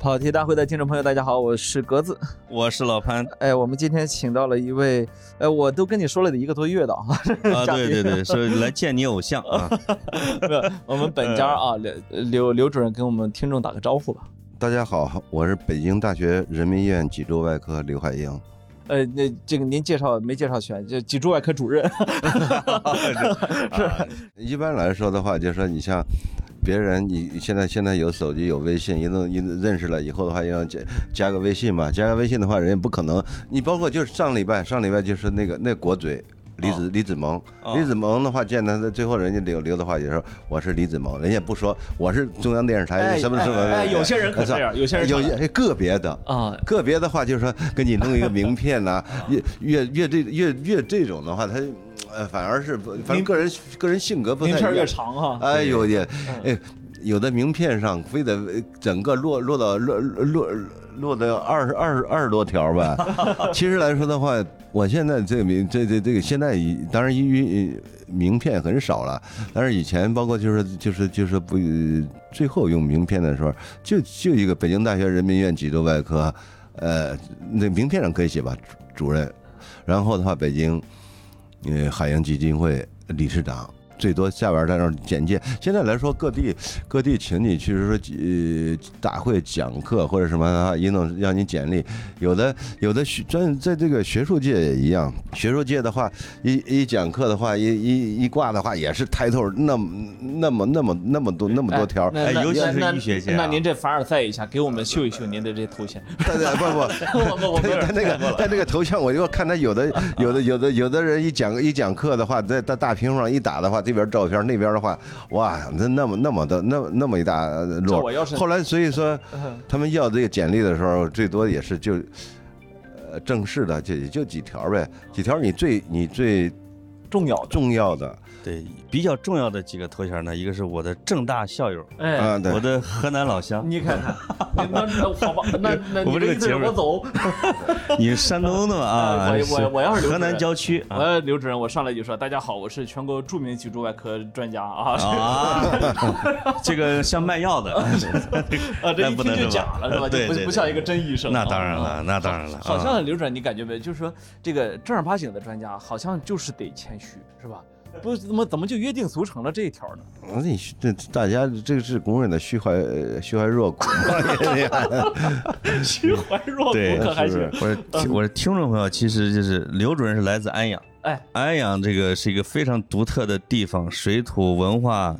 跑题大会的听众朋友，大家好，我是格子，我是老潘。哎，我们今天请到了一位，哎，我都跟你说了得一个多月的啊，啊，对对对，是来见你偶像啊。我们本家啊，刘刘刘主任跟我们听众打个招呼吧。大家好，我是北京大学人民医院脊柱外科刘海英。呃，那这个您介绍没介绍全？就脊柱外科主任。是。一般来说的话，就说你像。别人你现在现在有手机有微信，一弄一认识了以后的话，要加加个微信嘛？加个微信的话，人家不可能。你包括就是上礼拜上礼拜就是那个那国嘴李子李子萌，李子萌的话见他最后人家留留的话就说我是李子萌，人家不说我是中央电视台什么什么。哎，有些人可这样，有些人有个别的啊，个别的话就是说给你弄一个名片呐，越越越这越越这种的话他。呃，反而是反正个人个人性格不太一样。越长哈。哎呦也，哎，有的名片上非得整个落落到落落落到二十二十二十多条吧。其实来说的话，我现在这个名这这这个现在当然因为名片很少了，但是以前包括就是就是就是不最后用名片的时候，就就一个北京大学人民医院脊柱外科，呃，那名片上可以写吧主任，然后的话北京。呃，海洋基金会理事长。最多下边在那简介。现在来说，各地各地请你去说呃大会讲课或者什么啊，一弄让你简历。有的有的学专在这个学术界也一样，学术界的话，一一讲课的话，一一一挂的话，也是抬头那么那么那么那么多那么多条。哎，尤其是医学界。那您这凡尔赛一下，给我们秀一秀您的这头衔。对对不不，他那个他那个头像，我就看他有的有的有的有的人一讲一讲课的话，在大大屏幕上一打的话。这边照片，那边的话，哇，那那么那么的那那么一大摞。后来所以说，他们要这个简历的时候，最多也是就，呃，正式的就也就几条呗，几条你最你最重要重要的。对，比较重要的几个头衔呢，一个是我的正大校友，哎，我的河南老乡，你看看，那那好吧，那那我们这个节目我走，你是山东的嘛啊？我我我要是河南郊区，我刘主任，我上来就说大家好，我是全国著名脊柱外科专家啊啊，这个像卖药的啊，这一听就假了是吧？对，不不像一个真医生。那当然了，那当然了。好像刘主任，你感觉没？就是说这个正儿八经的专家，好像就是得谦虚，是吧？不怎么怎么就约定俗成了这一条呢？那这大家这个是公认的虚怀虚怀若谷 虚怀若谷可还行？我我的听众朋友，其实就是刘主任是来自安阳，哎，安阳这个是一个非常独特的地方，水土文化。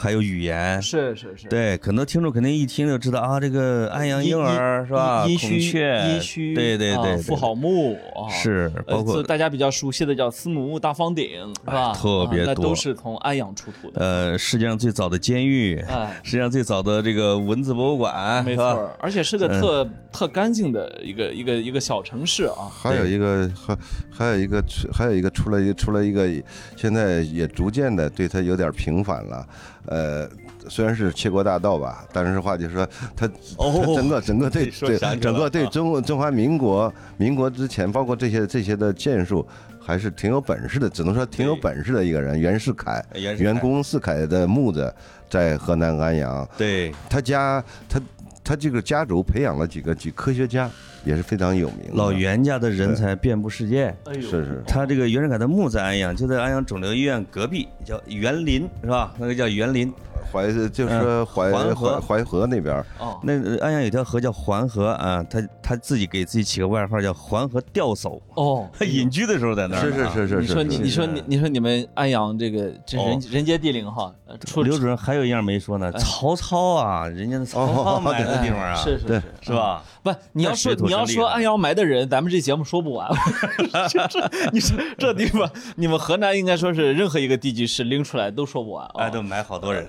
还有语言是是是，对，很多听众肯定一听就知道啊，这个安阳婴儿是吧？孔雀，殷墟，对对对，妇好墓是，包括大家比较熟悉的叫司母戊大方鼎是吧？特别多，那都是从安阳出土的。呃，世界上最早的监狱，世界上最早的这个文字博物馆，没错，而且是个特特干净的一个一个一个小城市啊。还有一个还还有一个还有一个出了一出了一个，现在也逐渐的对它有点平反了。呃，虽然是窃国大盗吧，但是话就是说，他他整个整个对对整个对中中华民国民国之前，包括这些这些的建树，还是挺有本事的，只能说挺有本事的一个人。袁世凯，袁公世凯的墓子在河南安阳，对。他家他他这个家族培养了几个几科学家。也是非常有名。老袁家的人才遍布世界，是是。他这个袁世凯的墓在安阳，就在安阳肿瘤医院隔壁，叫园林，是吧？那个叫园林。淮就是淮淮淮河。那边哦，那安阳有条河叫淮河啊，他他自己给自己起个外号叫淮河钓叟。哦，他 隐居的时候在那儿。是是是是。你说你你说你你说你们安阳这个这人人杰地灵哈。刘主任还有一样没说呢，曹操啊，人家曹操买的地方啊，是是是。是吧？不，你要说你要说安阳埋的人，咱们这节目说不完。这你说这地方，你们河南应该说是任何一个地级市拎出来都说不完啊，哎，都埋好多人。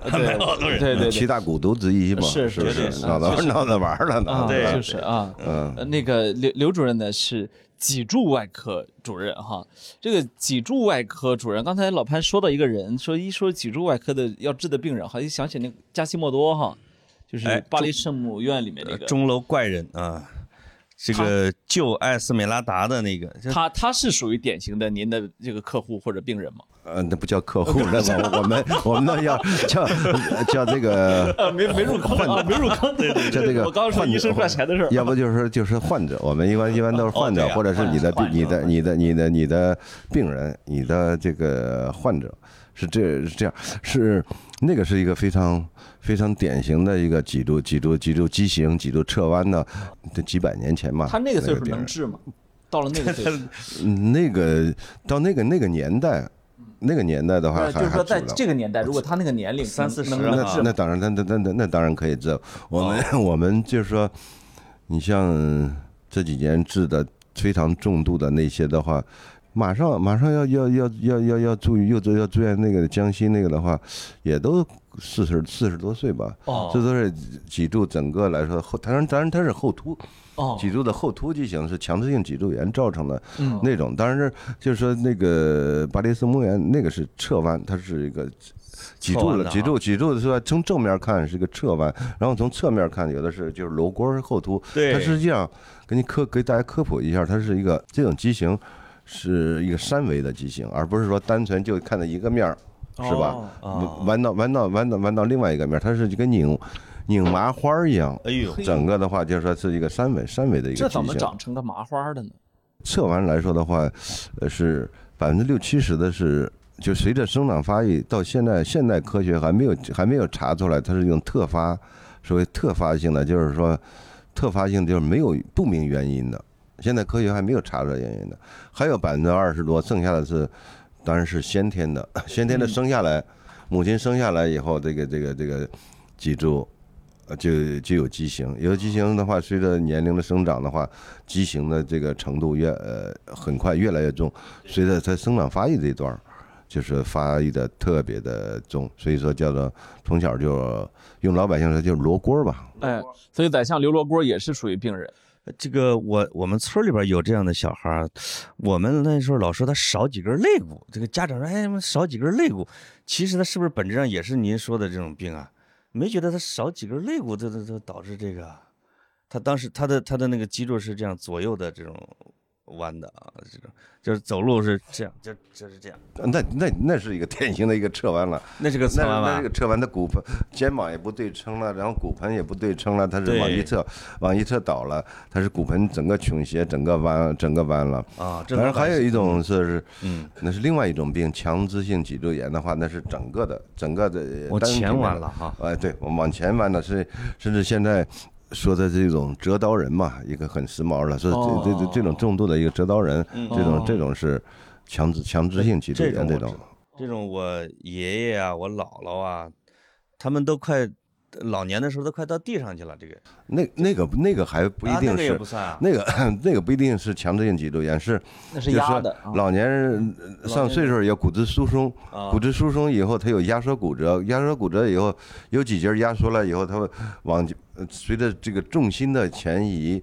对 对，七大古都之一嘛，是是是，闹着闹着玩了呢，对，就是啊，嗯，那个刘刘主任呢是脊柱外科主任哈，这个脊柱外科主任，刚才老潘说到一个人，说一说脊柱外科的要治的病人，好像想起那个加西莫多哈，就是巴黎圣母院里面那个钟楼怪人啊。这个救艾斯美拉达的那个，他他是属于典型的您的这个客户或者病人吗？呃，那不叫客户了吧？我们我们那要 叫叫这个没没入坑啊，没入坑。对对，叫这个我刚刚说医生赚钱的事儿，要不就是说就是患者，我们一般一般都是患者，哦或者是你的你的你的你的你的病人，你的这个患者是这是这样，是那个是一个非常非常典型的一个脊柱脊柱脊柱畸形、脊柱侧弯的，这几百年前嘛。他那个岁数能治吗？到了那个岁数，嗯那个到那个那个年代，那个年代的话就是说在这个年代，如果他那个年龄三四十那那当然，那那那那那当然可以治。我们、哦 我们就是说，你像这几年治的非常重度的那些的话，马上马上要要要要要要住又要住院那个江西那个的话，也都四十四十多岁吧。哦这都是脊柱整个来说后，当然当然它是后凸，哦，脊柱的后凸畸形是强直性脊柱炎造成的嗯那种。当然是就是说那个巴黎斯膜炎那个是侧弯，它是一个脊柱脊柱脊柱是说从正面看是一个侧弯，然后从侧面看有的是就是颅锅后凸。对它实际上给你科给大家科普一下，它是一个这种畸形是一个三维的畸形，而不是说单纯就看到一个面儿。是吧？哦弯到弯到弯到弯到另外一个面儿，它是就跟拧拧麻花儿一样。哎呦，整个的话就是说是一个三维三维的一个这怎么。长成个麻花的呢？测完来说的话，呃，是百分之六七十的是，就随着生长发育，到现在现代科学还没有还没有查出来它是用特发，所谓特发性的，就是说特发性就是没有不明原因的，现在科学还没有查出来原因的，还有百分之二十多，剩下的是当然是先天的，先天的生下来，母亲生下来以后，这个这个这个脊柱。呃就就有畸形，有畸形的话，随着年龄的生长的话，畸形的这个程度越呃很快越来越重，随着它生长发育这一段儿，就是发育的特别的重，所以说叫做从小就用老百姓说就是罗锅儿吧，哎，所以宰相刘罗锅也是属于病人。这个我我们村里边有这样的小孩，我们那时候老说他少几根肋骨，这个家长说哎少几根肋骨，其实他是不是本质上也是您说的这种病啊？没觉得他少几根肋骨，这这这导致这个，他当时他的他的那个脊柱是这样左右的这种弯的啊，这种就是走路是这样，就就是这样，那那那是一个典型的一个侧弯了。那是个侧弯吧那这个？侧弯的骨盆、肩膀也不对称了，然后骨盆也不对称了，它是往一侧往一侧倒了，它是骨盆整个倾斜，整个弯，整个弯了。啊，这当然老百姓还有一种是，嗯，那是另外一种病，强直性脊柱炎的话，那是整个的整个的我前弯了哈，哎，对，我往前弯的是，甚至现在说的这种折刀人嘛，一个很时髦的，说哦这这这这种重度的一个折刀人，这哦种这种是强制强制性脊柱炎这种。这种我爷爷啊，我姥姥啊，他们都快老年的时候都快到地上去了。这个那那个那个还不一啊那个也定是不算啊。那个 那个不一定是强制性脊柱炎，是那是说压的啊。老年人呃上岁数有骨质疏松，啊骨质疏松以后，它有压缩骨折，压缩骨折以后有几节压缩了以后，它会往呃随着这个重心的前移，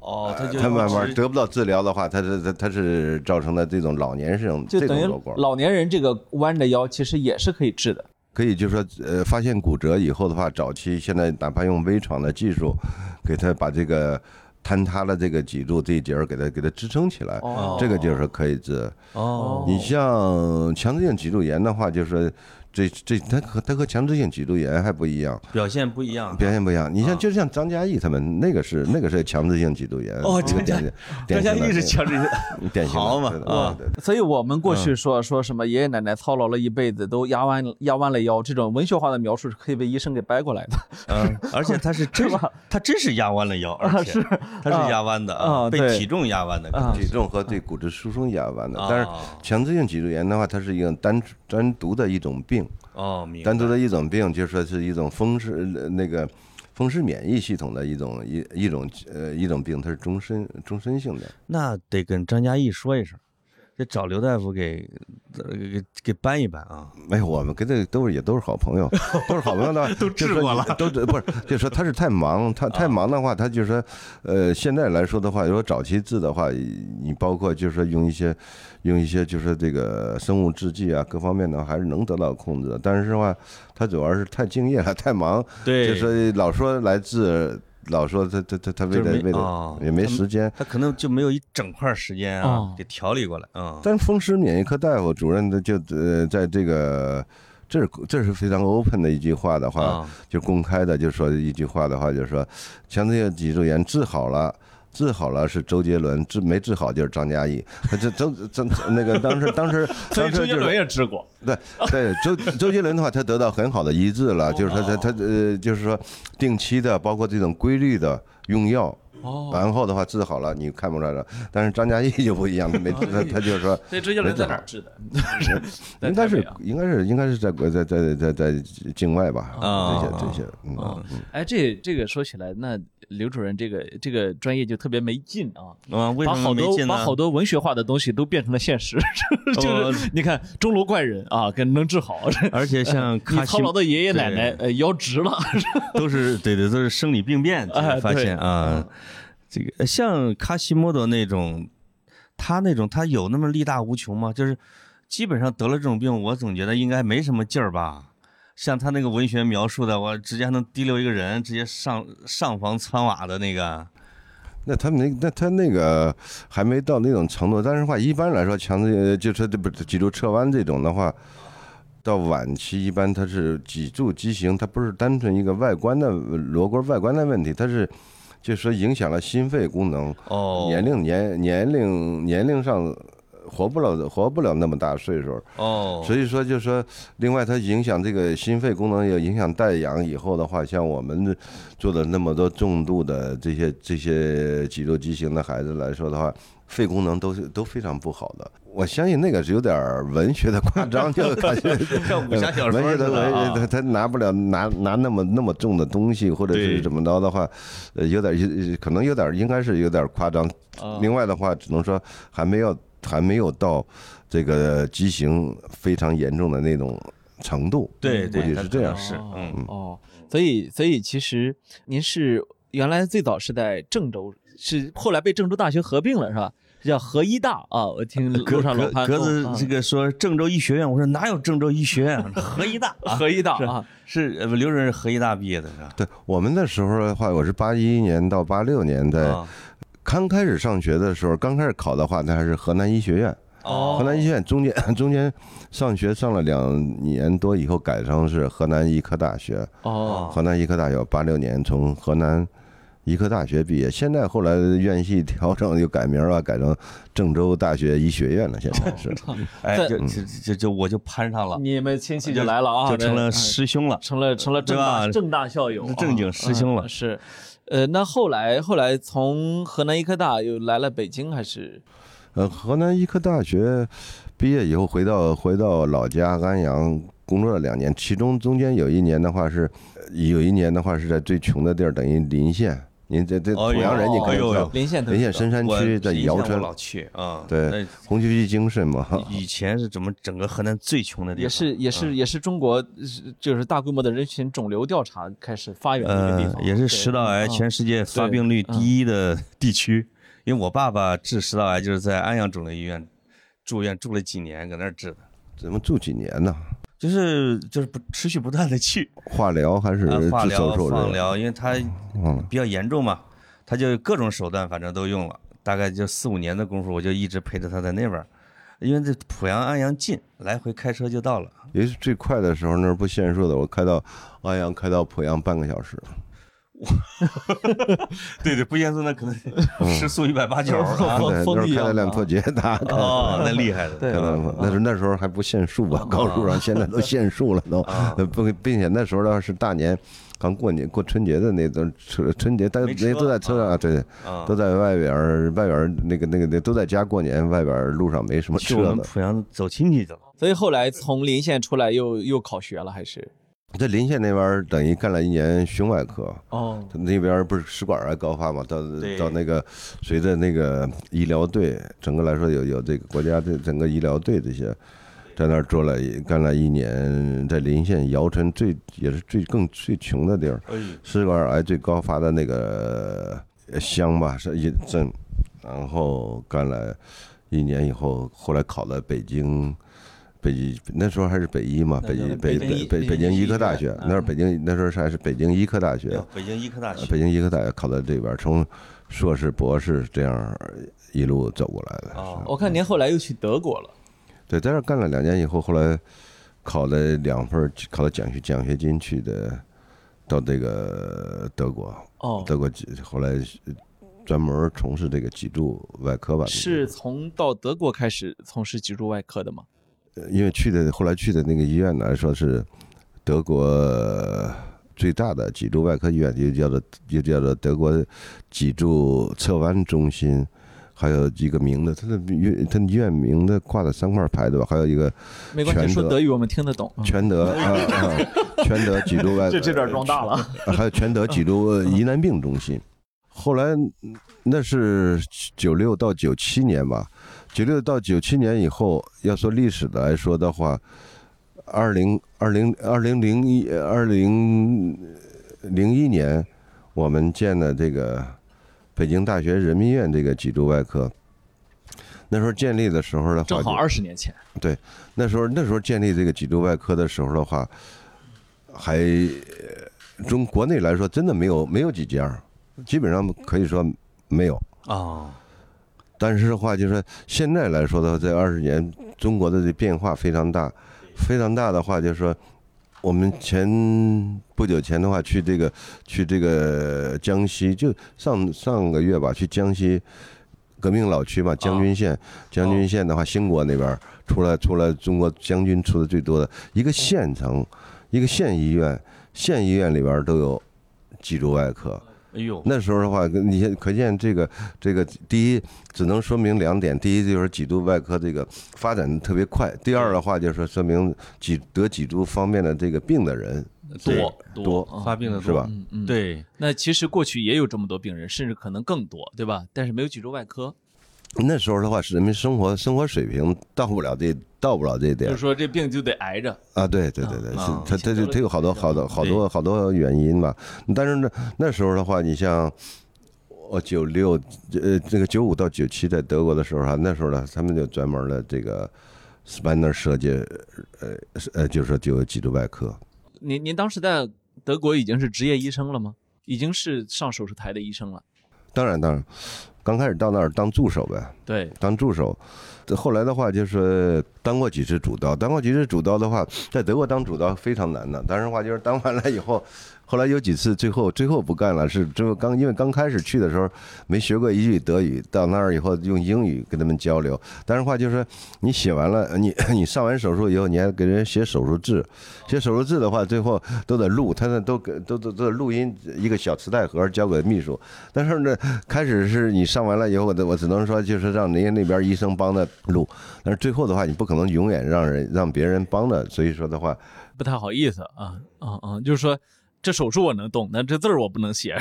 哦，他就他慢慢得不到治疗的话，它是它它是造成的这种老年性这种老年人这个弯着腰，其实也是可以治的。可以就是说呃发现骨折以后的话，早期现在哪怕用微创的技术，给他把这个坍塌的这个脊柱这一节儿给它给它支撑起来，哦这个就是可以治。哦，你像强直性脊柱炎的话，就是说这这它和它和强制性脊柱炎还不一样，表现不一样。表现不一样。你啊像就像张嘉译他们那个是那个是强制性脊柱炎，哦这个张嘉典型张典型的嘉译是强制性，典型嘛啊对所以我们过去说说什么爷爷奶奶操劳了一辈子都压弯压弯了腰，这种文学化的描述是可以被医生给掰过来的。嗯，而且他是 真，他真是压弯了腰，而且他是压弯的啊被体重压弯的。啊体重和对骨质疏松压弯的，啊但是强制性脊柱炎的话，它是一个单单独的一种病，哦，明白。单独的一种病，就说是一种风湿呃那个风湿免疫系统的一种一一种呃一种病，它是终身终身性的。那得跟张嘉译说一声，得找刘大夫给呃给给搬一搬啊。没有，我们跟这都是也都是好朋友，都是好朋友的话，都治过了，都不是，就说他是太忙，他太忙的话，他就说，呃，现在来说的话，如果早期治的话，你包括就是说用一些用一些就是这个生物制剂啊，各方面的话还是能得到控制的。但是的话，他主要是太敬业了，太忙，对就说老说来治。老说他他他他为了为了哦也没时间。他可能就没有一整块时间啊哦，给调理过来啊。但是风湿免疫科大夫主任的就呃在这个。这是这是非常 open 的一句话的话，啊就公开的就说一句话的话，就是说，像这个脊柱炎治好了。治好了是周杰伦，治没治好就是张嘉译。他 这周张那个当时当时 当时就是也治过，对对，周周杰伦的话，他得到很好的医治了，就是说他他呃，就是说定期的，包括这种规律的用药，哦，然后的话治好了，你看不出来了。但是张嘉译就不一样，他 没，他他就是说，所以周杰伦在哪儿治的？在应该是应该是应该是在国在在在在境外吧，啊。这些这些，嗯哦嗯。哎，这这个说起来，那刘主任这个这个专业就特别没劲啊。啊，为什么把好多没劲呢？把好多文学化的东西都变成了现实，就是你看钟楼怪人啊，跟能治好，而且像你卡西操劳的爷爷奶奶呃腰直了，都是对对，都是生理病变，发现啊，这个像卡西莫多那种，他那种他有那么力大无穷吗？就是基本上得了这种病，我总觉得应该没什么劲儿吧。像他那个文学描述的，我直接能提溜一个人，直接上上房穿瓦的那个，那他那那他那个还没到那种程度，但是话一般来说，强制就是这不脊柱侧弯这种的话，到晚期一般它是脊柱畸形，它不是单纯一个外观的螺冠外观的问题，它是就是说影响了心肺功能，哦，年龄年年龄年龄上活不了活不了那么大岁数，哦，所以说就是说，另外它影响这个心肺功能，也影响带氧以后的话，像我们做的那么多重度的这些这些脊柱畸形的孩子来说的话，肺功能都是都非常不好的。我相信那个是有点儿文学的夸张，就感觉 像武侠小说文学的文学，他他拿不了拿拿那么那么重的东西，或者是怎么着的话，呃，有点儿可能有点儿应该是有点儿夸张。啊另外的话，只能说还没有还没有到这个畸形非常严重的那种程度。对对，估计是这样。是哦嗯。哦，所以所以其实您是原来最早是在郑州，是后来被郑州大学合并了是吧？叫河医大啊，我听 格路上老格潘说啊格子这个说郑州医学院，我说哪有郑州医学院？河医大啊，合医大是啊，是刘主任是河医大毕业的是吧？对我们那时候的话，我是八一年到八六年在啊刚开始上学的时候，刚开始考的话，那还是河南医学院。哦河南医学院中间 中间上学上了两年多以后，改成是河南医科大学。哦河南医科大学八六年从河南医科大学毕业，现在后来院系调整又改名了，改成郑州大学医学院了。现在是哎，在就就就就我就攀上了，你们亲戚就来了啊，就成了师兄了。成了成了正大正大校友啊，正经师兄了嗯是，呃，那后来后来从河南医科大又来了北京，还是呃，河南医科大学毕业以后回到回到老家安阳工作了两年，其中中间有一年的话是，呃有一年的话是在最穷的地儿，等于临县。您这这哦濮阳人你可以临县临县深山区在以前我尧城，老去啊，对红旗渠精神嘛。以前是怎么整个河南最穷的地方？也是也是嗯也是中国就是大规模的人群肿瘤调查开始发源的一个地呃方，，也是食道癌全世界发病率第一的地区。因为我爸爸治食道癌就是在安阳肿瘤医院住院住了几年，搁那儿治的，怎么住几年呢？就是就是不持续不断的去化疗还是呃化疗？放疗，因为他嗯，比较严重嘛，他就各种手段反正都用了，大概就四五年的功夫，我就一直陪着他在那边儿，因为这濮阳安阳近，来回开车就到了。也是最快的时候，那儿不限速的，我开到安阳，开到濮阳半个小时。对对，不限速那可能嗯时速一百八九啊。风力啊那时候开了辆破捷达，哦，那厉害的。对那时候那时候还不限速吧，高速上现在都限速了都，呃 不，并且那时候呢是大年。刚过年过春节的那段春春节，大家那都在车上啊，对，啊都在外边儿外边儿那个那个那都在家过年，外边儿路上没什么去我们。濮阳走亲戚去了。所以后来从临县出来又又考学了，还是在临县那边儿等于干了一年胸外科，哦他那边儿不是食管癌高发嘛，到到那个随着那个医疗队，整个来说有有这个国家的整个医疗队这些，在那儿做了干了一年，在临县姚城最也是最更最穷的地儿，哎，食管癌最高发的那个呃乡吧是一镇，然后干了一年以后，后来考了北京。北医那时候还是北医嘛，北医北北北北北京医科大学那是北京那时候还是北京医科大学，北京医科大学，呃北京医科大学考到这边，从硕士、博士这样一路走过来的。哦我看您后来又去德国了，对，在这干了两年以后，后来考了两份，考了奖学奖学金去的，到这个德国，哦，德国后来专门从事这个脊柱外科吧。是从到德国开始从事脊柱外科的吗？呃因为去的后来去的那个医院呢说是德国最大的脊柱外科医院，又叫做又叫做德国脊柱侧弯中心，还有一个名字，它的院它的医院名字挂了三块牌子吧，还有一个没关系，全德说德语我们听得懂。嗯全德啊啊，全德脊柱外 这这点装大了。啊还有全德脊柱疑难病中心。后来嗯那是九六到九七年吧，九六到九七年以后，要说历史的来说的话，二零二零二零零一二零零一年，我们建的这个北京大学人民医院这个脊柱外科。那时候建立的时候的话，正好二十年前，对那时候那时候建立这个脊柱外科的时候的话，还呃中国内来说真的没有没有几家，基本上可以说没有。哦，但是的话，就是说现在来说的话，这二十年中国的这变化非常大，非常大的话，就是说我们前不久前的话去这个去这个江西，就上上个月吧，去江西革命老区嘛，将军县，将军县的话，兴国那边儿出来出来中国将军出的最多的一个县城，一个县医院，县医院里边儿都有脊柱外科。哎呦，那时候的话，你现可见这个这个第一只能说明两点，第一就是脊柱外科这个发展的特别快，第二的话就是说明脊得脊柱方面的这个病的人多多嗯发病的是吧？嗯嗯，。对，那其实过去也有这么多病人，甚至可能更多，对吧？但是没有脊柱外科，那时候的话，是人民生活生活水平到不了这到不了这一点就是说这病就得挨着。啊，对对对对，是啊它它就它有好多好多好多好多原因吧。但是呢，那时候的话，你像我九六呃这个九五到九七在德国的时候啊，那时候呢，他们就专门的这个 spinal 设计，呃呃，就是说就有脊柱外科。您您当时在德国已经是职业医生了吗？已经是上手术台的医生了。当然当然，刚开始到那儿当助手呗，对，当助手。后来的话，就是当过几次主刀，当过几次主刀的话，在德国当主刀非常难的。但是话，就是当完了以后，后来有几次最后最后不干了，是最后刚因为刚开始去的时候没学过一句德语，到那儿以后用英语跟他们交流。但是话就是说，你写完了，你 你上完手术以后，你还给人写手术字，写手术字的话，最后都得录，他那都给都都都录音一个小磁带盒交给秘书。但是呢，开始是你上完了以后，我我只能说就是让人家那边医生帮着录，但是最后的话，你不可能永远让人让别人帮着，所以说的话，不太好意思啊啊啊！就是说这手术我能动，但这字儿我不能写，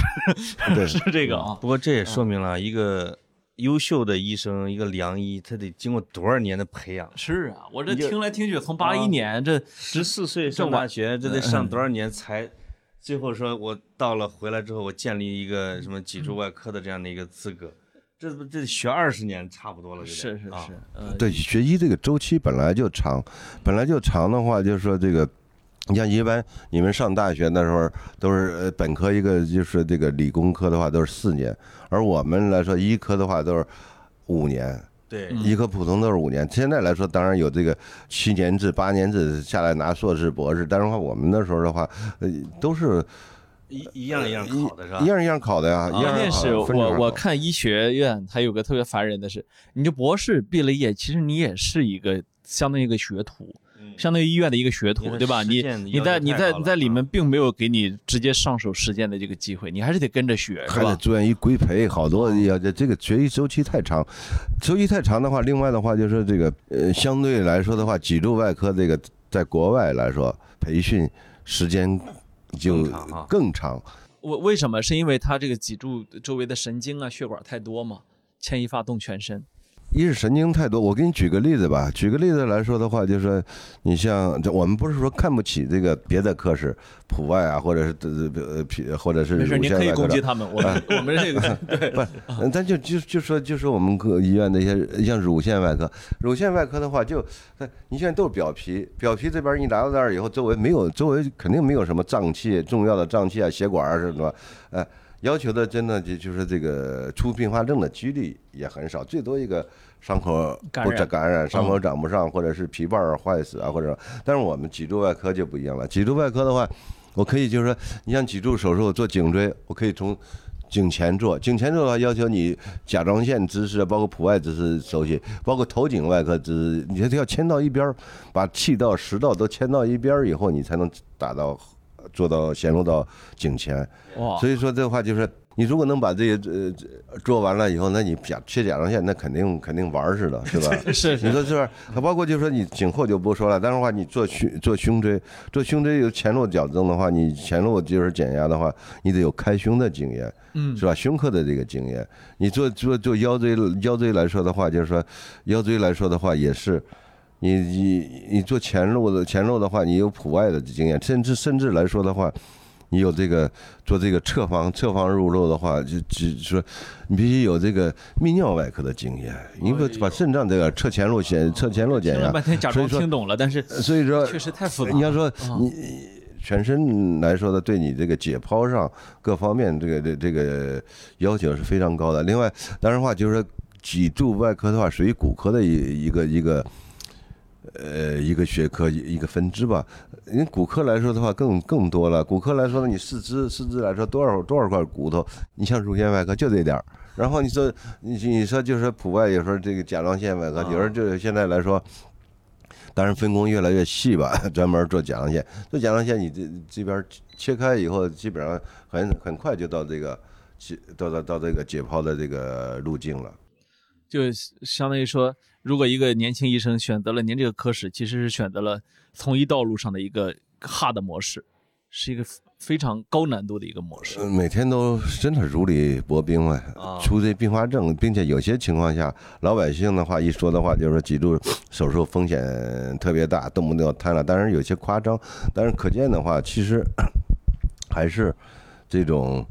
对 是这个啊。不过这也说明了一个优秀的医生，一个良医，他得经过多少年的培养。是啊，我这听来听去，从八一年这十四岁上大学，这得上多少年才？最后说，我到了回来之后，我建立一个什么脊柱外科的这样的一个资格，这不这学二十年差不多了，是是啊是，呃，对学医这个周期本来就长，本来就长的话，就是说这个。你像一般你们上大学那时候都是呃本科一个就是这个理工科的话都是四年，而我们来说医科的话都是五年，对，嗯医科普通都是五年。现在来说当然有这个七年制、八年制下来拿硕士、博士，但是话我们那时候的话，呃都是一一样一样考的是吧一？样一样考的呀，一样关键是一样考的我我看医学院，它有个特别烦人的是，你就博士毕了业，其实你也是一个相当于一个学徒，嗯相当于医院的一个学徒，对吧？你你在你在你在里啊面并没有给你直接上手实践的这个机会，你还是得跟着学，是还得吧？住院医规培，好多要这这个学习周期太长，周期太长的话，另外的话就是这个呃，相对来说的话，脊柱外科这个在国外来说培训时间就更长啊更长。为为什么？是因为他这个脊柱周围的神经啊、血管太多嘛，牵一发动全身。一是神经太多。我给你举个例子吧，举个例子来说的话，就是说你像这，我们不是说看不起这个别的科室，普外啊，或者是呃呃皮，或者是没事，您可以乳腺外科的攻击他们，我们 我们这个 对不咱就就就说就说我们各医院那些像乳腺外科，乳腺外科的话就，你现在都是表皮，表皮这边你来到那儿以后，周围没有，周围肯定没有什么脏器，重要的脏器啊、血管啊什么的，呃，要求的真的就就是这个出并发症的几率也很少，最多一个伤口不长感染，伤口长不上，或者是皮瓣儿坏死啊，或者，但是我们脊柱外科就不一样了，脊柱外科的话，我可以就是说，你像脊柱手术做颈椎，我可以从颈前做，颈前做的话要求你甲状腺姿势，包括普外姿势熟悉，包括头颈外科姿势，你这要牵到一边儿，把气道、食道都牵到一边儿以后，你才能达到做到显露到颈前。哇，所以说这话就是，你如果能把这些呃做完了以后，那你甲切甲状腺，那肯定肯定玩儿似的，是吧？是你说是不是？它包括就是说你颈后就不说了，但是话你做胸做胸椎，做胸椎有前路矫正的话，你前路就是减压的话，你得有开胸的经验，嗯是吧？胸科的这个经验，你做做做腰椎腰椎来说的话，就是说腰椎来说的话也是。你你你做前路的前路的话，你有普外的经验，甚至甚至来说的话，你有这个做这个侧方侧方入路的话，就只说你必须有这个泌尿外科的经验，因为把肾脏这个侧前路减侧前路减压听了，半天假装所以说听懂了，但是所以说确实太复杂。你要说啊你全身来说的，对你这个解剖上各方面这个这这个要求是非常高的。另外，当然话就是说脊柱外科的话，属于骨科的一一个一个。呃，一个学科一一个分支吧。因为骨科来说的话更更多了。骨科来说呢，你四肢四肢来说多少多少块骨头，你像乳腺外科就这点儿。然后你说你你说就是普外，有时候这个甲状腺外科，有时候就是现在来说，当然分工越来越细吧，专门做甲状腺。做甲状腺，你这这边切开以后，基本上很很快就到这个解到到到这个解剖的这个路径了。就相当于说，如果一个年轻医生选择了您这个科室，其实是选择了从医道路上的一个 hard 模式，是一个非常高难度的一个模式。呃每天都真的如履薄冰了，啊出这并发症，并且有些情况下，老百姓的话一说的话，就是说脊柱手术风险特别大，动不动要瘫了。当然有些夸张，但是可见的话，其实还是这种。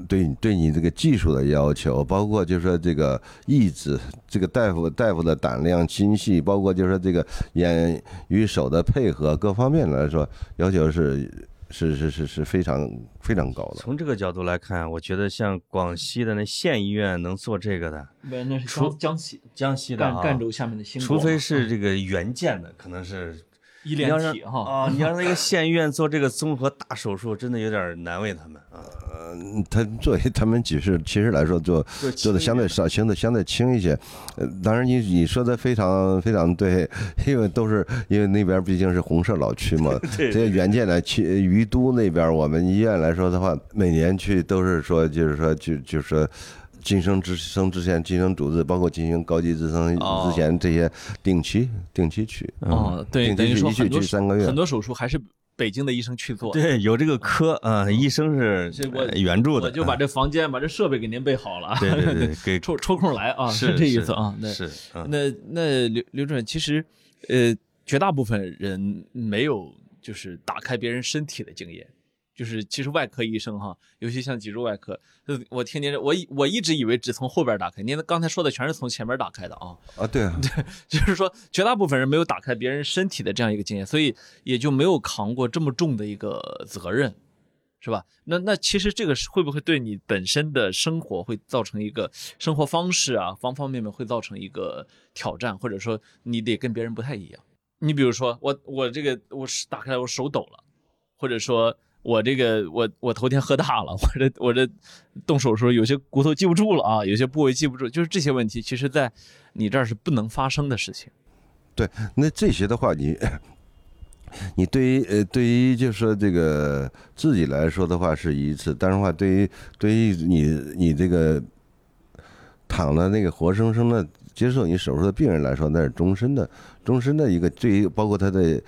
呃对你对你这个技术的要求，包括就是说这个意志，这个大夫大夫的胆量、心细，包括就是说这个眼与手的配合各方面来说，要求是是是是是非常非常高的。从这个角度来看，我觉得像广西的那县医院能做这个的，没，那是除江西江西的啊赣赣州下面的新除非是这个援建的，可能是医联你要让体哈。啊，你让那个县医院做这个综合大手术，真的有点难为他们啊。嗯，他作为他们只是其实来说做做做的相对少，相对相对轻一些。呃，当然你你说的非常非常对，因为都是因为那边毕竟是红色老区嘛。对这些原件来去于都那边，我们医院来说的话，每年去都是说就是说就就是说。晋升之升之前，晋升主治，包括进行高级职升哦之前，这些定期定期去。哦，对，定等于期去一去说很多去三个月很多手术还是北京的医生去做。对，有这个科啊，医生是这我呃援助的，我就把这房间、把这设备给您备好了，对对对，给抽抽空来啊，是这意思啊。那是嗯那那刘刘主任，其实呃，绝大部分人没有就是打开别人身体的经验。就是其实外科医生哈，尤其像脊柱外科，呃我听您这我以我一直以为只从后边打开，您刚才说的全是从前面打开的啊。啊，对啊，对 就是说，绝大部分人没有打开别人身体的这样一个经验，所以也就没有扛过这么重的一个责任，是吧？那那其实这个是会不会对你本身的生活会造成一个生活方式啊，方方面面会造成一个挑战，或者说你得跟别人不太一样？你比如说，我我这个我是打开来我手抖了，或者说我这个我我头天喝大了，我这我这动手术有些骨头记不住了啊，有些部位记不住，就是这些问题，其实在你这儿是不能发生的事情。对那这些的话，你你对于呃对于就是说这个自己来说的话是一次，但是话对于对于你你这个躺了那个活生生的接受你手术的病人来说，那是终身的终身的一个对于包括他的。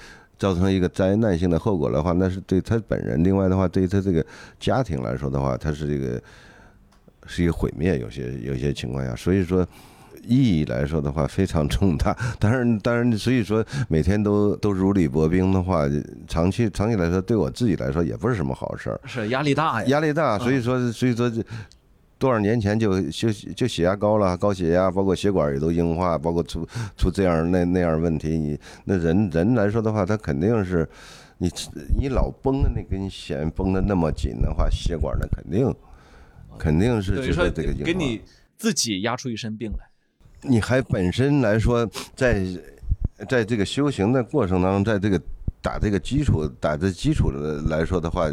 造成一个灾难性的后果的话，那是对他本人；另外的话，对于他这个家庭来说的话，他是这个是一个毁灭。有些有些情况下，所以说意义来说的话非常重大。当然，当然，所以说每天都都如履薄冰的话，长期长期来说，对我自己来说也不是什么好事儿，是压力大呀。压力大。所以说，所以说这多少年前就就就血压高了，高血压，包括血管也都硬化，包括出出这样那那样问题。你那人人来说的话，他肯定是你你老绷的那根弦绷得那么紧的话，血管那肯定肯定是就是这个硬化。给你自己压出一身病来。你还本身来说，在在这个修行的过程当中，在这个打这个基础打这基础的来说的话，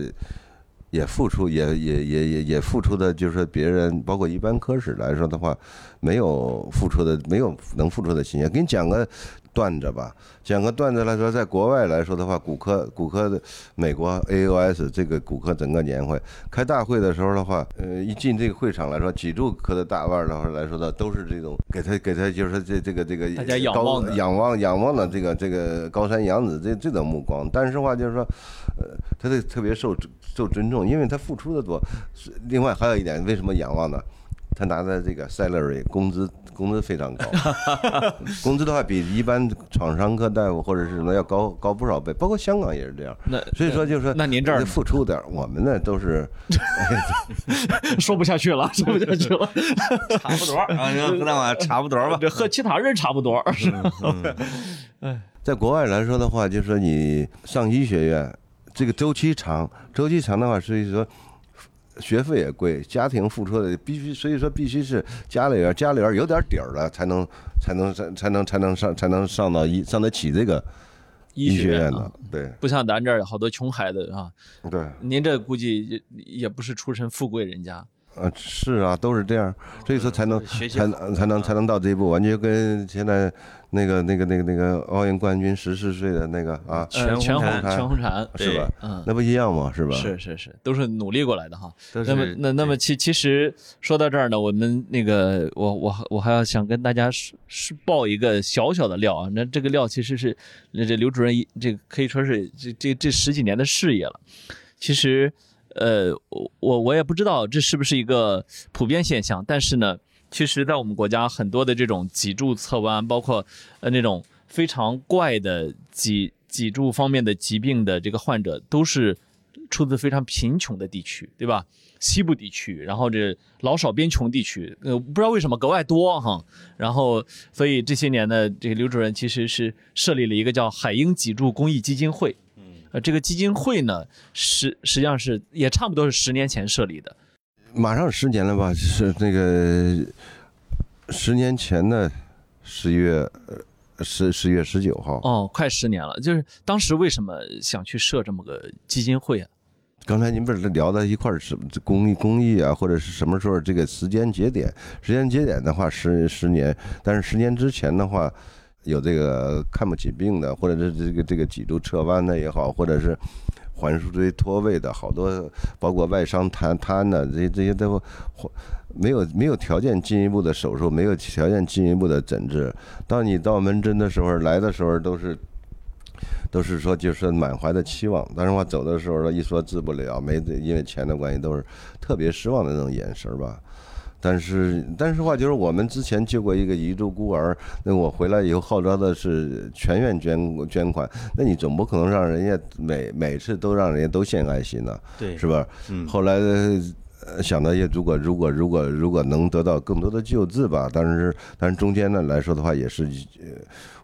也付出也也也也也付出的，就是别人包括一般科室来说的话，没有付出的没有能付出的心血。给你讲个段子吧，讲个段子来说，在国外来说的话，骨科骨科的美国 AOS 这个骨科整个年会开大会的时候的话，呃，一进这个会场来说，脊柱科的大腕儿的话来说的都是这种给他给他就是说这这个这个大家仰高望仰望仰望的这个这个高山仰止这这种目光，但是话就是说，呃，他这特别受受尊重，因为他付出的多。是另外还有一点，为什么仰望呢？他拿的这个 salary 工资工资非常高，工资的话比一般厂商科大夫或者是什么要高高不少倍，包括香港也是这样。那所以说就是说，那您这儿付出点儿，我们呢都是 说不下去了，说不下去了。差不多啊，和咱们差不多吧。这和其他人差不多，是吧？在国外来说的话，就是说你上医学院，这个周期长，周期长的话，所以说学费也贵，家庭付出的必须，所以说必须是家里边家里边有点底儿了，才能才能才才能才能上才能上到医上得起这个医学院啊的，对不像咱这儿有好多穷孩子啊。对您这估计也也不是出身富贵人家，啊是啊，都是这样，所以说才能才能才能才能到这一步，完全跟现在那个那个那个那个奥运冠军十四岁的那个啊，全全红红全红婵是吧？嗯，那不一样吗？是吧？是是是，都是努力过来的哈。那么那那么其其实说到这儿呢，我们那个我我我还要想跟大家是是爆一个小小的料啊，那这个料其实是那这刘主任一这个可以说是这这这十几年的事业了。其实呃我我我也不知道这是不是一个普遍现象，但是呢，其实在我们国家很多的这种脊柱侧弯，包括呃那种非常怪的脊脊柱方面的疾病的这个患者，都是出自非常贫穷的地区，对吧？西部地区，然后这老少边穷地区，呃，不知道为什么格外多哈。然后，所以这些年呢，这个刘主任其实是设立了一个叫海鹰脊柱公益基金会。嗯，呃，这个基金会呢，实实际上是也差不多是十年前设立的。马上十年了吧？是那个十年前的十月呃十十月十九号。哦，快十年了。就是当时为什么想去设这么个基金会啊？刚才您不是聊到一块儿是公益公益啊，或者是什么时候这个时间节点？时间节点的话十十年，但是十年之前的话，有这个看不起病的，或者是这个这个脊柱侧弯的也好，或者是环枢椎脱位的，好多包括外伤瘫瘫的这些这些都没有没有条件进一步的手术，没有条件进一步的诊治。当你到门诊的时候，来的时候都是。都是说，就是满怀的期望，但是话走的时候，一说治不了，没因为钱的关系，都是特别失望的那种眼神吧。但是，但是话就是我们之前救过一个彝族孤儿，那我回来以后号召的是全院捐捐款，那你总不可能让人家每每次都让人家都献爱心呢，对是吧？嗯后来呃想到也如果如果如果如果能得到更多的救治吧，但是但是中间呢来说的话也是呃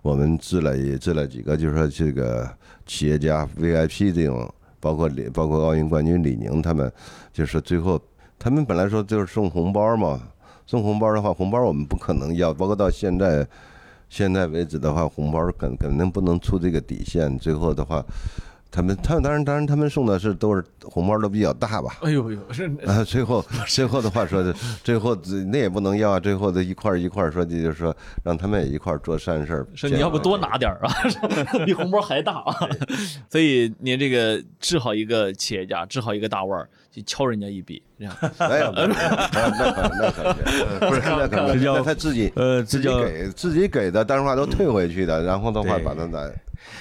我们治了也治了几个，就是说这个企业家 VIP 这种，包括李包括奥运冠军李宁他们，就是最后他们本来说就是送红包嘛，送红包的话，红包我们不可能要，包括到现在现在为止的话，红包肯肯定不能出这个底线，最后的话。他们，他们当然，当然，他们送的是都是红包都比较大吧，哎呦呦，是啊，最后最后的话说的，最后那也不能要啊，最后的一块儿一块儿说，就是说让他们也一块儿做善事儿。说你要不多拿点儿啊，比红包还大啊。所以您这个治好一个企业家，治好一个大腕儿，就敲人家一笔，这样。没有，没有那那可那可不是那可这叫那他自己呃，自己给自己给的，但是话都退回去的，然后的话把它在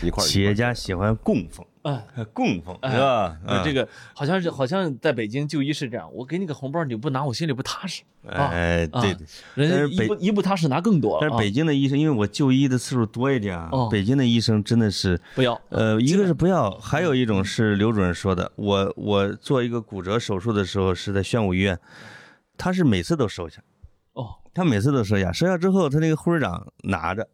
一块儿企业家喜欢供奉，嗯，供奉哎是吧？呃，这个，好像是好像在北京就医是这样，我给你个红包你不拿，我心里不踏实。啊哎，啊对对。人家北一不一不踏实拿更多了。但是啊北京的医生，因为我就医的次数多一点啊哦，北京的医生真的是，不要，呃，一个是不要，还有一种是刘主任说的，我我做一个骨折手术的时候是在宣武医院，他是每次都收下，哦，他每次都收下，收下之后，他那个护士长拿着，哦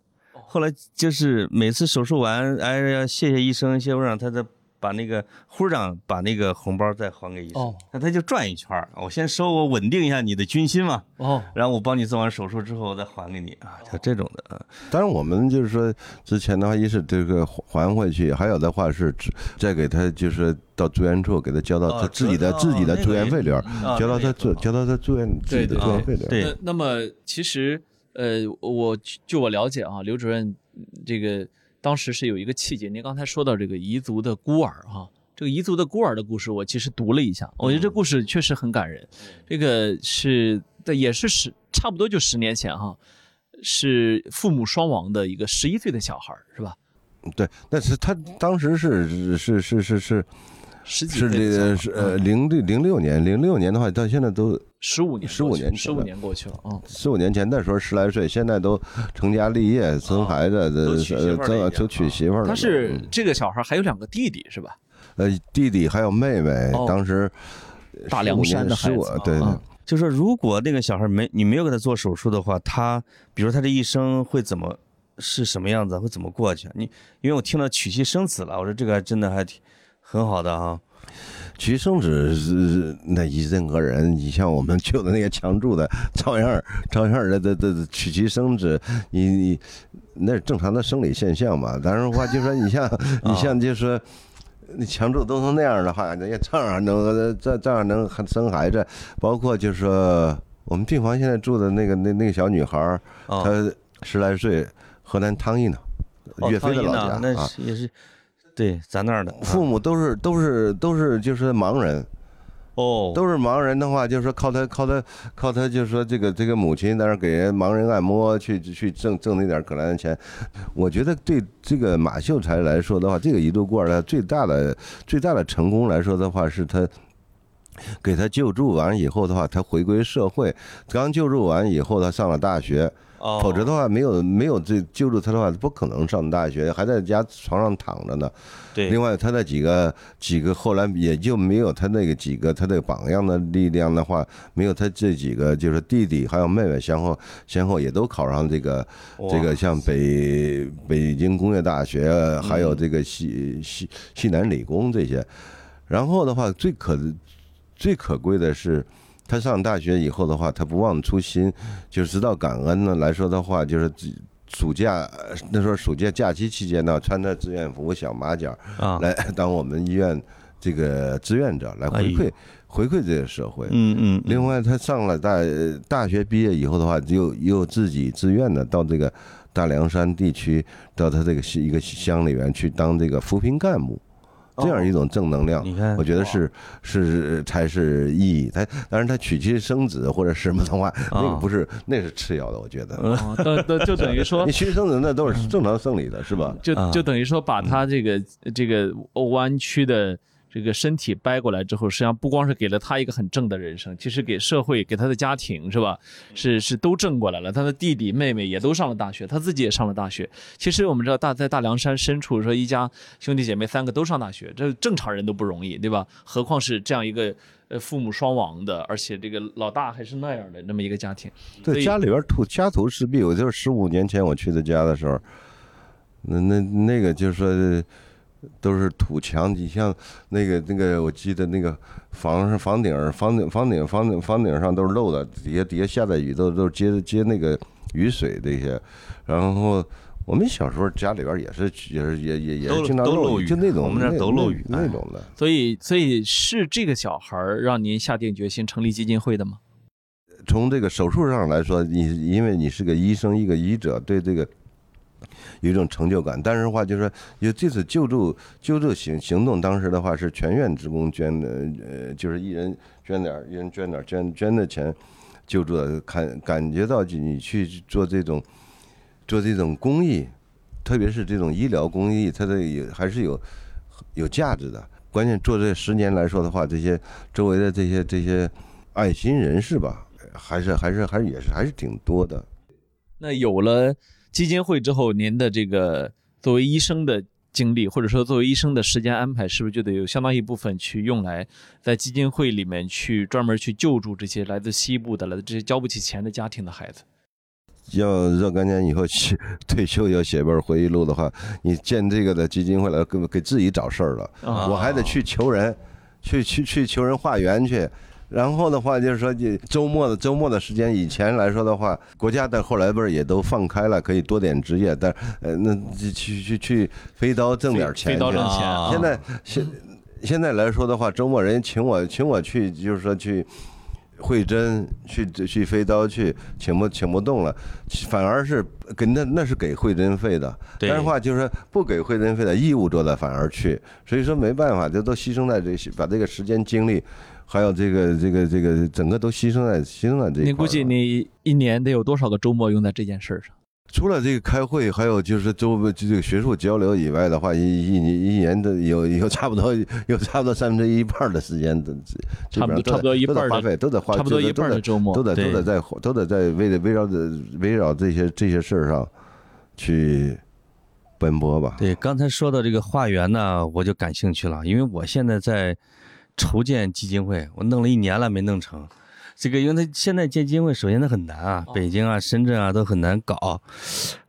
后来就是每次手术完，哎呀，谢谢医生，谢谢护士长，他再把那个护士长把那个红包再还给医生哦，那他就转一圈儿我先收，我稳定一下你的军心嘛，哦，然后我帮你做完手术之后，我再还给你啊，就这种的啊。当然，我们就是说，之前的话，一是这个还回去，还有的话是只再给他，就是到住院处给他交到哦他自己的哦自己的住院费里边也啊交到他住交到他住院自己的住院费里边对那那么其实呃，我据我了解啊，刘主任嗯这个当时是有一个契机。您刚才说到这个彝族的孤儿哈、这个彝族的孤儿的故事，我其实读了一下，我觉得这故事确实很感人。这个是的，也是十差不多就十年前哈、是父母双亡的一个十一岁的小孩是吧？对，但是他当时是是是是是十几是这岁的小孩个是呃零六零六年零六年的话，到现在都十五年十五年十五年过去了啊。十五年前那时候十来岁，现在都成家立业生孩子，都这娶媳妇儿了已经呃都娶媳妇儿了。他是嗯这个小孩还有两个弟弟是吧？呃弟弟还有妹妹哦，当时大凉山的孩15子对对啊就说如果那个小孩没你没有给他做手术的话，他比如他这一生会怎么是什么样子，会怎么过去？你因为我听到娶妻生子了，我说这个还真的还挺很好的哈。娶生子是那以任何人，你像我们救的那些强助的，照样照样的这这娶妻生子，你你那是正常的生理现象嘛。当然话，就说你像你像就说。那强助都成那样的话，人家照样能照照样能生孩子，包括就是说我们病房现在住的那个那那个小女孩她十来岁，河南汤阴的，哦岳飞的老家那啊。是也是对咱那儿的父母都是都是都是就是盲人，哦，都是盲人的话，就是说靠他靠他靠他，就是说这个这个母亲在那儿给人盲人按摩，去去挣挣那点可怜的钱。我觉得对这个马秀才来说的话，这个一度孤儿的最大的最大的成功来说的话，是他。给他救助完以后的话，他回归社会。刚救助完以后，他上了大学，哦否则的话，没有没有这救助他的话，不可能上大学，还在家床上躺着呢。对另外，他的几个几个后来也就没有他那个几个他的榜样的力量的话，没有他这几个就是弟弟还有妹妹先后先后也都考上这个这个像北北京工业大学，还有这个西西西南理工这些。然后的话，最可最可贵的是。他上大学以后的话，他不忘初心，就是知道感恩呢。来说的话，就是暑假那时候暑假假期期间呢，穿着志愿服、小马甲，啊，来 当我们医院这个志愿者来回馈、哎回馈这个社会。嗯嗯，另外，他上了大大学毕业以后的话，又又自己自愿的到这个大凉山地区，到他这个一个乡里面去当这个扶贫干部，这样一种正能量。你看，我觉得是是才是意义。他当然他娶妻生子或者什么的话，那个不是那是次要的，我觉得。啊，等等，就等于说你娶妻生子那都是正常生理的，是吧？就啊就等于说把他这个这个弯曲的这个身体掰过来之后，实际上不光是给了他一个很正的人生，其实给社会、给他的家庭是吧？是是都正过来了。他的弟弟妹妹也都上了大学，他自己也上了大学。其实我们知道大在大凉山深处，说一家兄弟姐妹三个都上大学，这正常人都不容易，对吧？何况是这样一个呃父母双亡的，而且这个老大还是那样的那么一个家庭。对，家里边土家徒四壁。我就是十五年前我去他家的时候，那那那个就是说都是土墙，你像那个那个，我记得那个房上房顶儿房顶房顶房顶房顶上都是漏的，底下底下下的雨都都接接那个雨水这些，然后。我们小时候家里边也是也是也也也是经常漏雨雨，就那种我们那都漏雨哎那那种的。所以所以是这个小孩儿让您下定决心成立基金会的吗？从这个手术上来说，你因为你是个医生，一个医者，对这个有一种成就感。但是的话，就是说有这次救助救助行行动，当时的话是全院职工捐的，呃，就是一人捐点儿，一人捐点儿，捐捐的钱救助的，感感觉到你去做这种做这种公益。特别是这种医疗公益，它的也还是有有价值的。关键做这十年来说的话，这些周围的这些这些爱心人士吧，还是还是还是也是还是挺多的。那有了基金会之后，您的这个作为医生的经历，或者说作为医生的时间安排，是不是就得有相当一部分去用来在基金会里面去专门去救助这些来自西部的、来自这些交不起钱的家庭的孩子？要若干年以后去退休要写本回忆录的话，你建这个的基金会来给给自己找事儿了，啊我还得去求人，去去去求人化缘去。然后的话就是说，你周末的周末的时间，以前来说的话，国家的后来不是也都放开了，可以多点职业，但呃，那去去去飞刀挣点钱，飞刀挣钱现在现现在来说的话，周末人请我请我去，就是说去会诊，去去飞刀去，请不请不动了，反而是给那那是给会诊费的，但是话就是说不给会诊费的义务做的反而去，所以说没办法，这都牺牲在这，把这个时间精力。还有这个这个这个整个都牺牲在牺牲在这一块儿了。您估计你一年得有多少个周末用在这件事儿上？除了这个开会，还有就是周围这个学术交流以外的话，一一一一年的有有差不多 有差不多三分之一半的时间的，基本上都差不多一半的都得花费，都得花，差不多一半的周末都得对都得在都得在围围绕着围绕这些这些事儿上去奔波吧。对，刚才说到这个化缘呢，我就感兴趣了，因为我现在在筹建基金会，我弄了一年了没弄成。这个，因为它现在建基金会，首先它很难啊，北京啊、深圳啊都很难搞。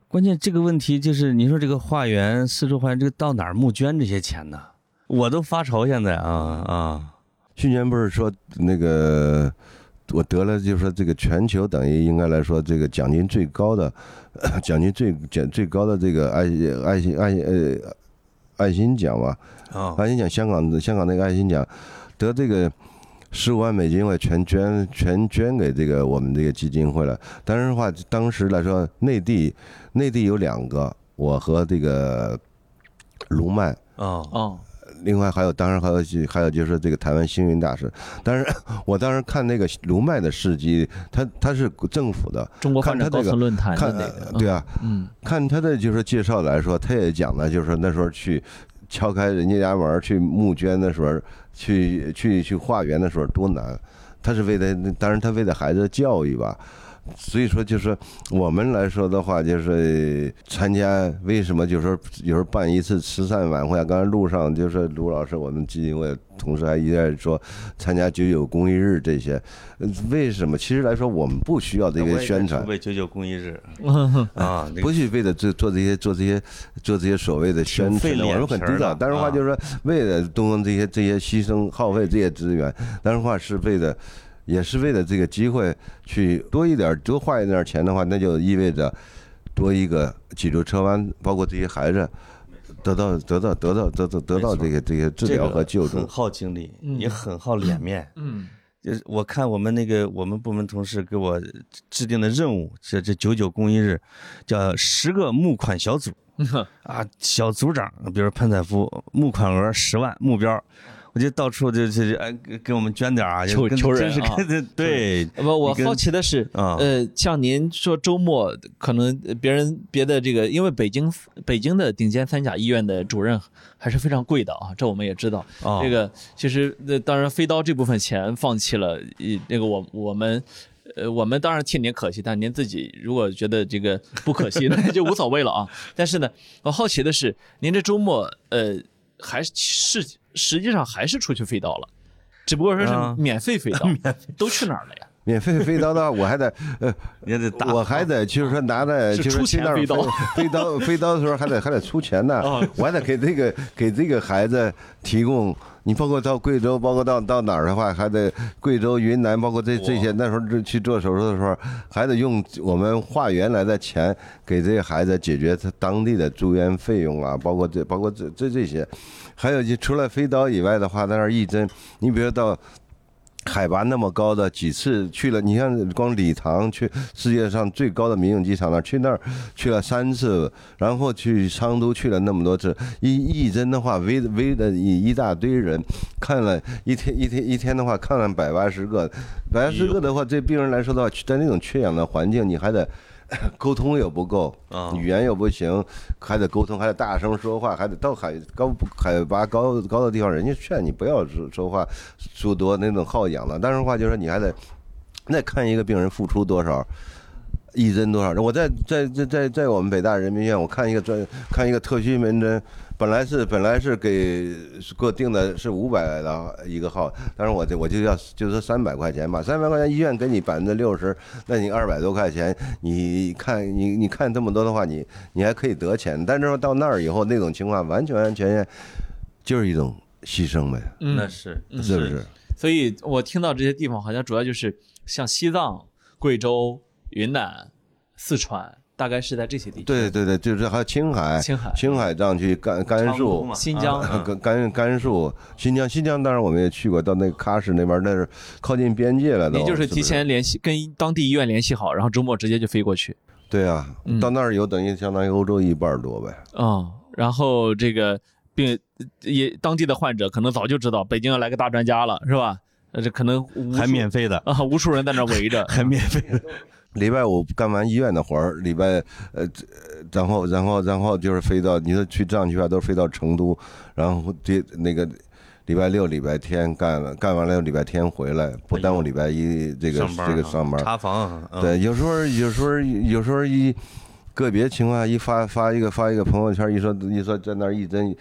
关键这个问题就是，你说这个化缘、四处化缘，这个到哪儿募捐这些钱呢？我都发愁现在啊啊！去年不是说那个我得了，就是说这个全球等于应该来说这个奖金最高的 奖金最奖最高的这个爱爱心爱心呃爱心奖吧。哦，爱心奖，香港的香港那个爱心奖，得这个十五万美金，我全捐全捐给这个我们这个基金会了。但是的话，当时来说，内地内地有两个，我和这个卢曼，哦，哦，另外还有当然还有还有就是这个台湾星云大师。但是 我当时看那个卢麦的事迹，他他是政府的，中国发展高层论坛的看那个，对啊，嗯，看他的就是介绍来说，他也讲了，就是说那时候去敲开人家家门儿去募捐的时候，去去去化缘的时候多难。他是为了，当然他为了孩子的教育吧。所以说，就是我们来说的话，就是参加为什么就是说有时候办一次慈善晚会啊？刚才路上就是卢老师，我们基金会同事还一直在说参加九九公益日这些，呃为什么？其实来说，我们不需要这个宣传，为九九公益日啊，不去为了做做这些做这些做这些所谓的宣传，我们很知道。但是话啊就是说，为了动用这些这些牺牲耗费这些资源，但是话是为了，也是为了这个机会去多一点多花一点钱的话，那就意味着多一个脊柱侧弯，包括这些孩子得到得到得到得到得到这个这个治疗和救助很助。耗精力，嗯也很耗脸面。嗯，就是我看我们那个我们部门同事给我制定的任务，这这九九公益日，叫十个募款小组啊，小组长，比如潘采夫，募款额十万，目标。我就到处就就就哎给给我们捐点儿啊，求求人啊跟 对不，我好奇的是，啊呃，像您说周末可能呃别人别的这个，因为北京北京的顶尖三甲医院的主任还是非常贵的啊，这我们也知道。哦这个其实呃，当然飞刀这部分钱放弃了，呃，那个我我们。呃，我们当然替您可惜，但您自己如果觉得这个不可惜，那就无所谓了啊。但是呢，我好奇的是，您这周末呃，还是是实际上还是出去飞刀了，只不过说啊是免费飞刀，都去哪儿了呀？免费飞刀的话，我还得呃，也得打我还得就是说拿着，就是去那儿钱飞刀飞刀飞刀的时候还得还得出钱呢，哦我还得给这个给这个孩子提供。你包括到贵州，包括到到哪儿的话，还得贵州、云南，包括这这些那时候这去做手术的时候，还得用我们化缘来的钱给这些孩子解决他当地的住院费用啊，包括这包括这这这些，还有就除了飞刀以外的话，在那儿义诊，你比如到。海拔那么高的几次去了，你像光礼堂去世界上最高的民用机场那儿去那儿去了三次，然后去昌都去了那么多次，一一针的话围围的一一大堆人，看了一天一天一天的话看了百八十个，百八十个的话，对病人来说的话，在那种缺氧的环境，你还得。沟通又不够啊，语言又不行，还得沟通，还得大声说话，还得到海高海拔高高的地方，人家劝你不要说说话说多那种耗氧了，但是话就是说你还得那看一个病人付出多少。一针多少？我在在在在在我们北大人民医院，我看一个专看一个特需门诊，本来是本来是给给我定的是五百的一个号，但是我就我就要就说三百块钱吧，三百块钱医院给你百分之六十，那你二百多块钱，你看你你看这么多的话，你你还可以得钱，但是说到那儿以后那种情况完全完全全就是一种牺牲呗，嗯那是是不是？所以我听到这些地方好像主要就是像西藏、贵州。云南、四川，大概是在这些地区。对对对，就是还有青海、青海、青海藏区、甘甘肃、新疆、甘甘甘肃、新疆、新疆，当然我们也去过，到那个喀什那边，那是靠近边界了。你就是提前联系，跟当地医院联系好，然后周末直接就飞过去。对啊，到那儿有等于相当于欧洲一半多呗。嗯，然后这个病也当地的患者可能早就知道北京要来个大专家了，是吧？呃，这可能还免费的啊，无数人在那围着，还免费的。礼拜五干完医院的活儿，礼拜呃，然后然后然后就是飞到你说去藏区啊，都飞到成都，然后这那个礼拜六、礼拜天干了，干完了礼拜天回来，不耽误礼拜一这个这个上班查房。对，有时候有时候有时候一个别情况一发发一个发一个朋友圈，一说一说在那儿一针。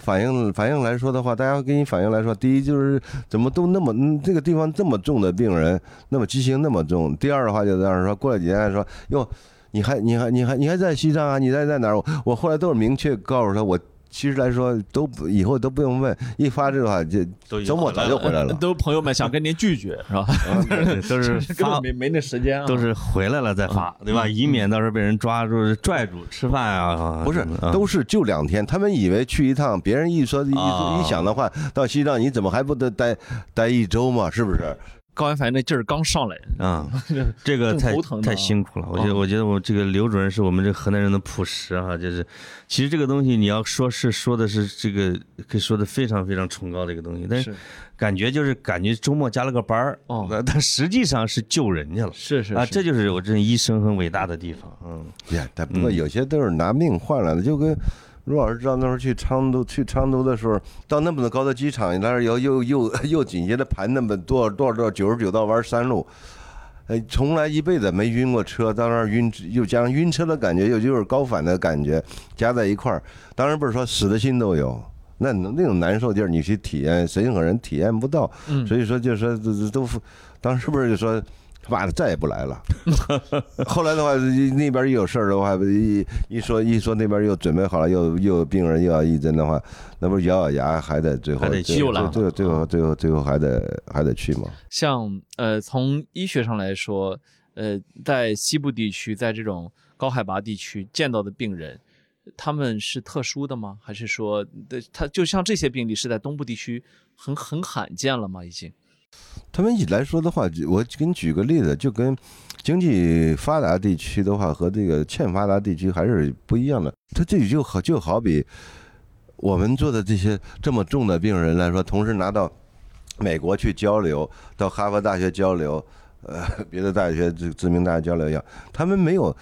反应反应来说的话，大家给你反应来说，第一就是怎么都那么这个地方这么重的病人，那么畸形那么重。第二的话就这样说，过了几天说哟，你还你还你还你还在西藏啊？你在在哪儿？我后来都是明确告诉他我。其实来说，都不以后都不用问，一发这个话就周末早就回来了。都朋友们想跟您拒绝是吧？都是发没没那时间啊。都是回来了再发，对吧？以免到时候被人抓住拽住吃饭啊。不是，都是就两天。他们以为去一趟，别人一说一一想的话，到西藏你怎么还不得待待一周嘛？是不是？高原反应那劲儿刚上来啊，这个太太辛苦了。我觉得，我觉得我这个刘主任是我们这河南人的朴实啊，就是其实这个东西你要说是说的是这个可以说的非常非常崇高的一个东西，但是感觉就是感觉周末加了个班儿哦，但实际上是救人家了。是是啊，这就是我这医生很伟大的地方。嗯，呀，但不过有些都是拿命换来的，就跟。陆老师知道那时候去昌都，去昌都的时候，到那么高的机场，那儿又又又又紧接着盘那么多少多少多少九十九道弯山路，呃，从来一辈子没晕过车，到那儿晕又加上晕车的感觉，又就是高反的感觉，加在一块儿，当然不是说死的心都有，那那种难受劲儿，你去体验，任何人体验不到，所以说就是说都都，当时不是就说。妈的，再也不来了。后来的话，那边一有事儿的话，一一说一说那边又准备好了，又又有病人又要义诊的话，那不是咬咬牙还得最后还得去了，最后最后最后最后还得还得去吗？像呃，从医学上来说，呃，在西部地区，在这种高海拔地区见到的病人，他们是特殊的吗？还是说，他就像这些病例是在东部地区很很罕见了吗？已经？他们一来说的话，我给你举个例子，就跟经济发达地区的话和这个欠发达地区还是不一样的。他这就好就好比我们做的这些这么重的病人来说，同时拿到美国去交流，到哈佛大学交流，呃，别的大学知知名大学交流一样，他们没有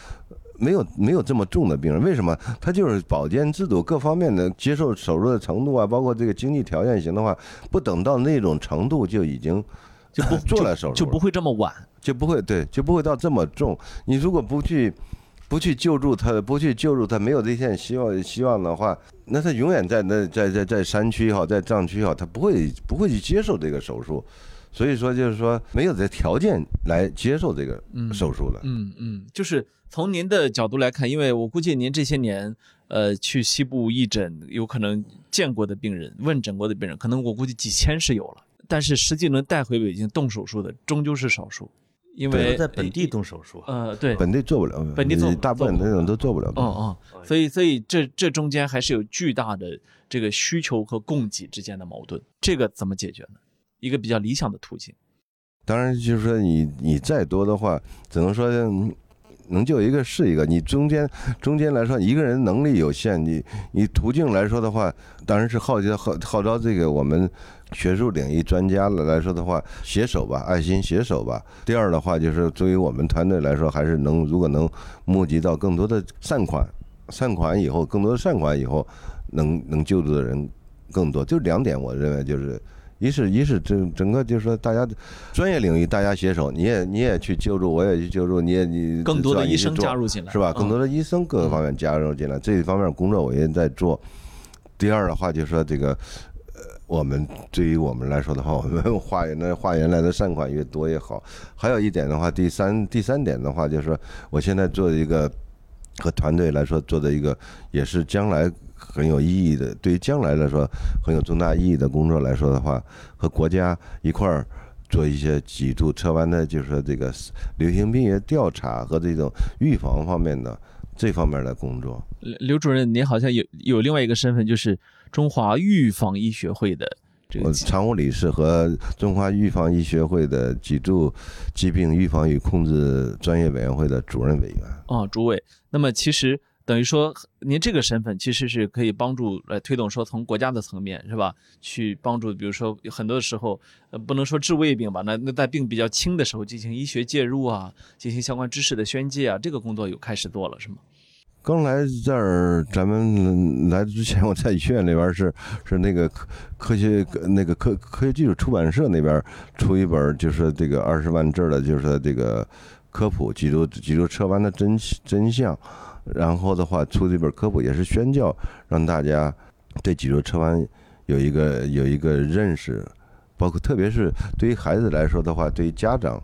没有没有这么重的病人。为什么？他就是保健制度各方面的接受手术的程度啊，包括这个经济条件行的话，不等到那种程度就已经。就不做了手术，就不会这么晚，就不会对，就不会到这么重。你如果不去，不去救助他，不去救助他，没有这线希望希望的话，那他永远在那在在在山区也好，在藏区也好，他不会不会去接受这个手术。所以说，就是说没有这条件来接受这个手术了。嗯嗯，就是从您的角度来看，因为我估计您这些年呃去西部义诊，有可能见过的病人、问诊过的病人，可能我估计几千是有了。但是实际能带回北京动手术的终究是少数，因为在本地动手术，呃，对，本地做不了，本地做大部分那种都做不了。嗯嗯，所以所以这这中间还是有巨大的这个需求和供给之间的矛盾，这个怎么解决呢？一个比较理想的途径，当然就是说你你再多的话，只能说能救一个是一个。你中间中间来说，一个人能力有限，你你途径来说的话，当然是号召号号召这个我们学术领域专家了来说的话，携手吧，爱心携手吧。第二的话，就是作为我们团队来说，还是能如果能募集到更多的善款，善款以后，更多的善款以后，能能救助的人更多。就两点，我认为就是。一是，一是整整个就是说，大家专业领域大家携手，你也你也去救助，我也去救助，你也你更多的医生加入进来，是吧？嗯更多的医生各个方面加入进来，这一方面工作我也在做。第二的话，就是说这个，呃，我们对于我们来说的话，我们化缘的化缘来的善款越多越好。还有一点的话，第三第三点的话，就是说我现在做的一个和团队来说做的一个，也是将来很有意义的，对于将来来说很有重大意义的工作来说的话，和国家一块儿。做一些脊柱侧弯的，就是说这个流行病学调查和这种预防方面的这方面的工作。刘刘主任，您好像有有另外一个身份，就是中华预防医学会的这个我常务理事和中华预防医学会的脊柱疾病预防与控制专业委员会的主任委员。啊，主委。那么其实等于说，您这个身份其实是可以帮助来推动说从国家的层面是吧，去帮助，比如说很多时候，呃，不能说治胃病吧，那那在病比较轻的时候进行医学介入啊，进行相关知识的宣介啊，这个工作有开始做了是吗？刚来这儿，咱们来之前，我在医院那边是是那个科科学那个科科学技术出版社那边出一本，就是这个二十万字的，就是这个科普脊柱脊柱侧弯的真真相。然后的话，出这本科普也是宣教，让大家对脊柱侧弯有一个有一个认识，包括特别是对于孩子来说的话，对于家长，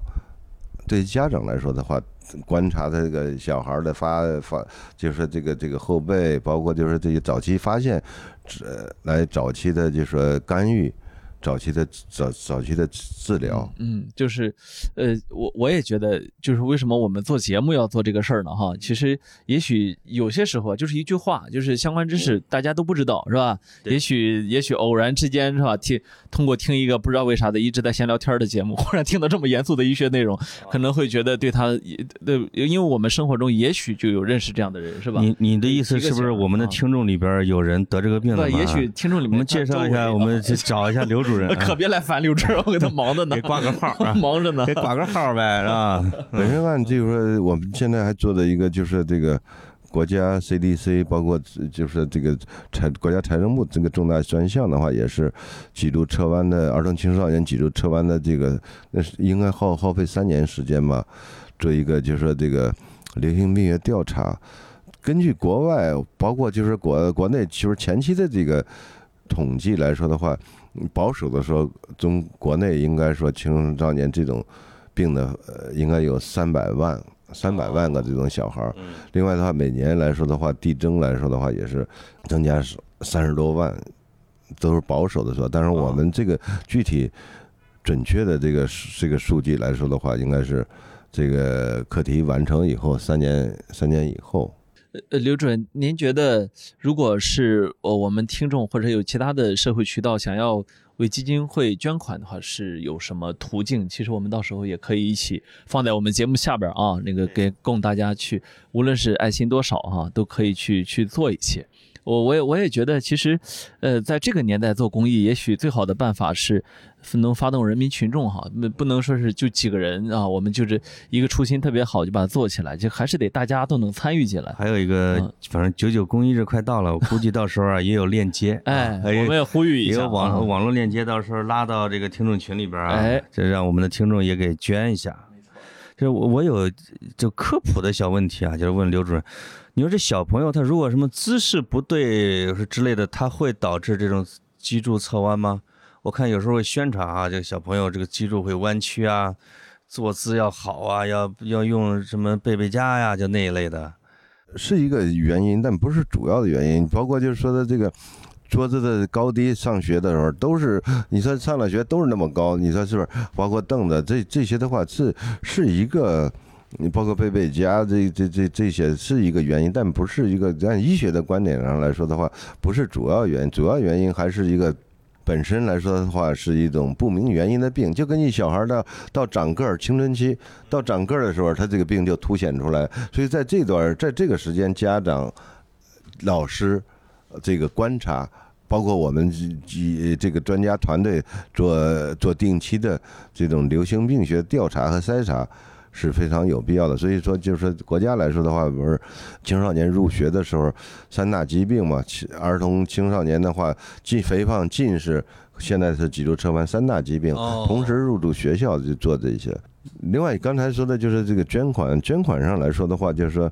对于家长来说的话，观察他这个小孩的发发，就是说这个这个后背，包括就是这个早期发现，呃，来早期的就说干预，早期的早早期的治疗。嗯，就是，呃，我我也觉得，就是为什么我们做节目要做这个事儿呢？哈，其实也许有些时候啊就是一句话，就是相关知识大家都不知道，是吧？也许也许偶然之间是吧？听通过听一个不知道为啥的一直在闲聊天的节目，忽然听到这么严肃的医学内容，可能会觉得对他也对，因为我们生活中也许就有认识这样的人，是吧？你你的意思是不是我们的啊听众里边有人得这个病了对，也许听众里面我们介绍一下，我们去找一下刘主可别来烦刘志，我给他忙着呢，给挂个号啊 忙着呢给。挂个号呗，是吧？本身按就是说，我们现在还做的一个就是这个国家 CDC，包括就是这个财国家财政部这个重大专项的话，也是脊柱侧弯的儿童青少年脊柱侧弯的这个，那是应该耗耗费三年时间吧，做一个就是说这个流行病学调查。根据国外，包括就是国国内，就是前期的这个统计来说的话，保守的说，中国内应该说青少年这种病的，呃，应该有三百万。三百万个这种小孩儿，另外的话，每年来说的话，递增来说的话，也是增加三十多万，都是保守的说。但是我们这个具体准确的这个这个数据来说的话，应该是这个课题完成以后三年三年以后，呃，刘主任，您觉得如果是呃我们听众或者有其他的社会渠道想要为基金会捐款的话，是有什么途径？其实我们到时候也可以一起放在我们节目下边啊，那个给供大家去，无论是爱心多少哈、都可以去去做一些。我我也我也觉得，其实，呃，在这个年代做公益，也许最好的办法是能发动人民群众哈，不不能说是就几个人啊，我们就是一个初心特别好就把它做起来，就还是得大家都能参与进来。还有一个嗯，反正九九公益日快到了，我估计到时候啊也有链接，哎，啊我们也呼吁一下也有网啊网络链接，到时候拉到这个听众群里边啊，哎这让我们的听众也给捐一下。就是我我有就科普的小问题啊，就是问刘主任，你说这小朋友他如果什么姿势不对是之类的，他会导致这种脊柱侧弯吗？我看有时候会宣传啊，这个小朋友这个脊柱会弯曲啊，坐姿要好啊，要要用什么背背佳呀，就那一类的。是一个原因，但不是主要的原因。包括就是说的这个桌子的高低，上学的时候都是，你说上了学都是那么高，你说是不是？包括凳子这这些的话，是是一个。你包括背背佳这这这这些是一个原因，但不是一个按医学的观点上来说的话，不是主要原因，主要原因还是一个本身来说的话是一种不明原因的病，就跟你小孩到到长个儿青春期到长个儿的时候，他这个病就凸显出来。所以在这段在这个时间，家长、老师这个观察。包括我们几这个专家团队做做定期的这种流行病学调查和筛查是非常有必要的。所以说，就是说国家来说的话，不是青少年入学的时候三大疾病嘛，其儿童青少年的话，近肥胖、近视，现在是脊柱侧弯三大疾病，哦同时入住学校就做这些。另外，刚才说的就是这个捐款，捐款上来说的话，就是说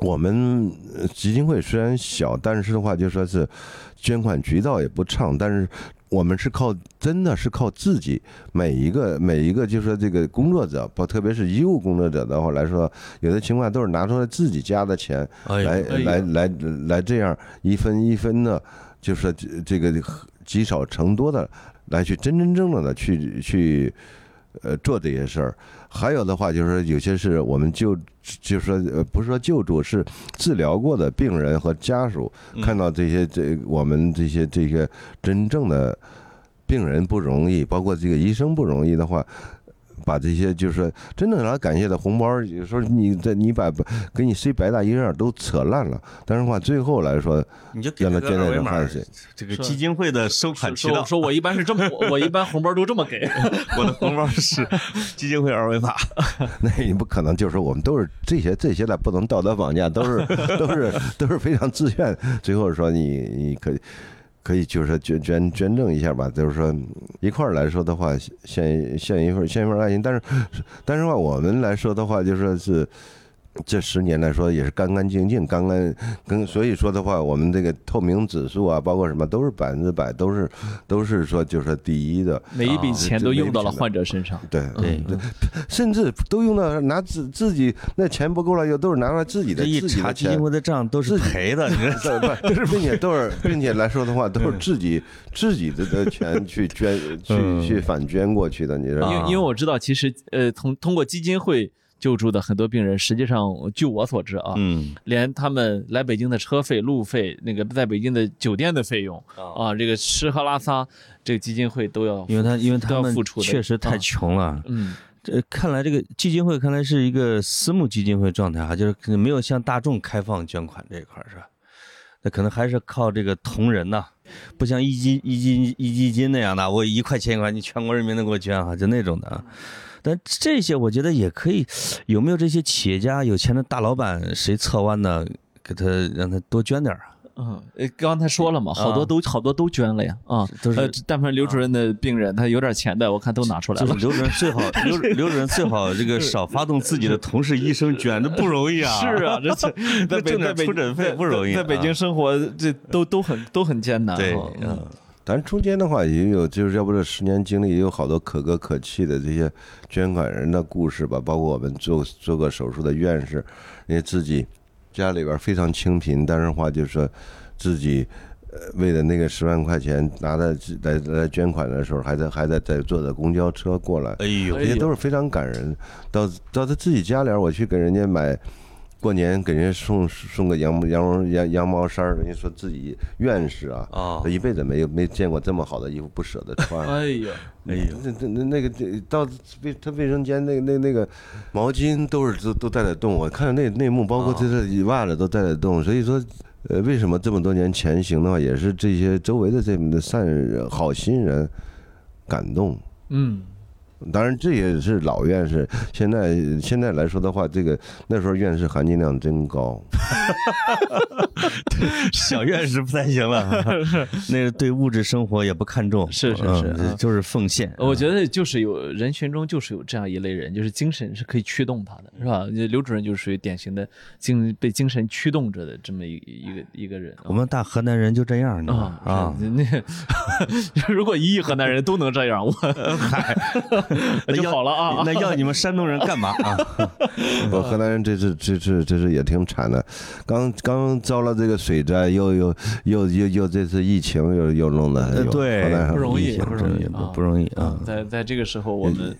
我们呃基金会虽然小，但是的话就说是捐款渠道也不畅，但是我们是靠真的是靠自己每一个每一个就是说这个工作者，不特别是医务工作者的话来说，有的情况都是拿出来自己家的钱来哎来来来这样一分一分的，就是说这这个积少成多的来去真真正正的去去呃做这些事儿。还有的话就是说有些是我们救就是说呃不是说救助，是治疗过的病人和家属看到这些这我们这些这些真正的病人不容易，包括这个医生不容易的话。把这些就是说真正让他感谢的红包，有时候你这你把给你塞白大衣上都扯烂了，但是话最后来说，你就给让他捐在这个二维码这个基金会的收款渠道，说说我一般是这么，我我一般红包都这么给。我的红包是 基金会二维码。那你不可能，就是说我们都是这些这些的，不能道德绑架，都是都是都是非常自愿。最后说你你可以可以就是说捐捐捐赠一下吧，就是说一块儿来说的话，献献一份献一份爱心。但是但是话我们来说的话，就说是。这十年来说也是干干净净，干干跟所以说的话，我们这个透明指数啊，包括什么都是百分之百，都是都是说就是说第一的。每一笔钱都用到了啊患者身上。对对对，甚至都用到拿自自己那钱不够了，又都是拿出来自己的一自己的钱查基金，会的账都是赔的，你 这对不，并且都是，并且来说的话，都是自己自己的的钱去捐去嗯去反捐过去的，你知道吗？因为因为我知道，其实呃，通通过基金会救助的很多病人，实际上据我所知啊，嗯连他们来北京的车费、路费，那个在北京的酒店的费用啊，这个吃喝拉撒，这个基金会都要。因为他因为他们确实太啊穷了。嗯，这看来这个基金会看来是一个私募基金会状态啊，就是可能没有向大众开放捐款这一块是吧？那可能还是靠这个同仁呐、不像一基一基一基金那样的，我一块钱一块，你全国人民都给我捐啊，就那种的啊。但这些我觉得也可以，有没有这些企业家、有钱的大老板，谁侧弯呢，给他让他多捐点儿啊？嗯，呃，刚才说了嘛，好多都好多都捐了呀，啊，都是呃，但凡刘主任的病人，他有点钱的，我看都拿出来了。就是刘主任最好，刘刘主任最好这个少发动自己的同事医生捐，这不容易啊。是啊，这这 在北挣点在北出诊费不容易在在北啊京生活这都都很都很艰难。对啊，嗯，咱中间的话也有，就是要不这十年经历，也有好多可歌可泣的这些捐款人的故事吧，包括我们做做过手术的院士，因为自己家里边非常清贫，但是话就是说自己。呃，为了那个十万块钱拿的来来捐款的时候，还在还在在坐着公交车过来，哎呦这些都是非常感人。到到他自己家里儿，我去给人家买，过年给人家送送个羊羊绒羊羊毛衫儿，人家说自己院士啊，一辈子没有没见过这么好的衣服，不舍得穿。哎呀，哎呦，这这那那个这到卫他卫生间那那那个毛巾都是都都带得动，我看那内幕，包括这这袜子都带得动，所以说。呃，为什么这么多年前行的话，也是这些周围的这么的善人、好心人感动。嗯，当然，这也是老院士。现在现在来说的话，这个那时候院士含金量真高。小院士不太行了，那个对物质生活也不看重，是是嗯是啊就是奉献。我觉得就是有人群中就是有这样一类人，就是精神是可以驱动他的，是吧？刘主任就是属于典型的精被精神驱动着的这么一一个一个人啊。我们大河南人就这样，你知道吗啊那 如果一亿河南人都能这样，我 那就好了啊。那要你们山东人干嘛啊？我河南人这次这次这次也挺惨的，刚刚遭了这个水灾，又又又又又这次疫情又又弄的，呃对河南不容易不容易不容易啊！在在这个时候，我们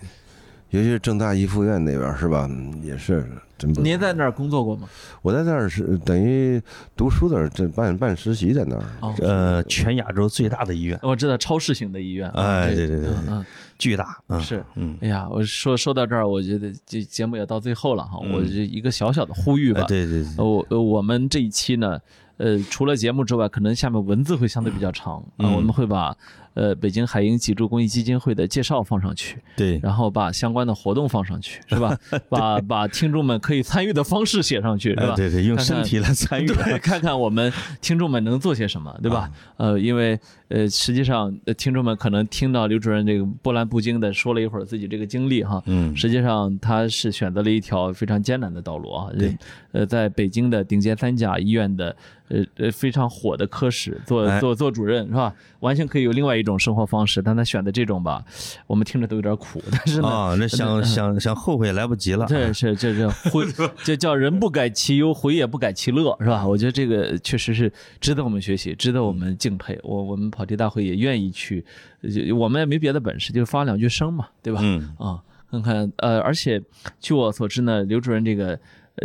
尤其是正大一附院那边是吧？嗯也是真不错。您在那儿工作过吗？我在那儿是等于读书的时候，这办办实习在那儿。哦，呃，全亚洲最大的医院，我知道超市型的医院。哎对对对对嗯巨大，是。嗯，哎呀，我说说到这儿，我觉得这节目也到最后了哈，嗯。我这一个小小的呼吁吧。哎。对对对，呃我呃我们这一期呢，呃，除了节目之外，可能下面文字会相对比较长啊、嗯我们会把呃北京海鹰脊柱公益基金会的介绍放上去，对，然后把相关的活动放上去，是吧？把把听众们可以参与的方式写上去，是吧？哎对对，用身体来参与，对，看看我们听众们能做些什么，对吧？呃，因为呃，实际上呃听众们可能听到刘主任这个波澜不惊的说了一会儿自己这个经历哈，嗯，实际上他是选择了一条非常艰难的道路啊。对，呃，在北京的顶尖三甲医院的呃呃非常火的科室做哎做做主任是吧？完全可以有另外一种生活方式，但他选的这种吧，我们听着都有点苦，但是呢。啊，那想想想后悔来不及了，对是这这 回，这叫人不改其忧，回也不改其乐，是吧？我觉得这个确实是值得我们学习，值得我们敬佩。我我们跑题大会也愿意去，呃我们也没别的本事，就发两句声嘛，对吧？嗯，啊，看看呃，而且据我所知呢，刘主任这个呃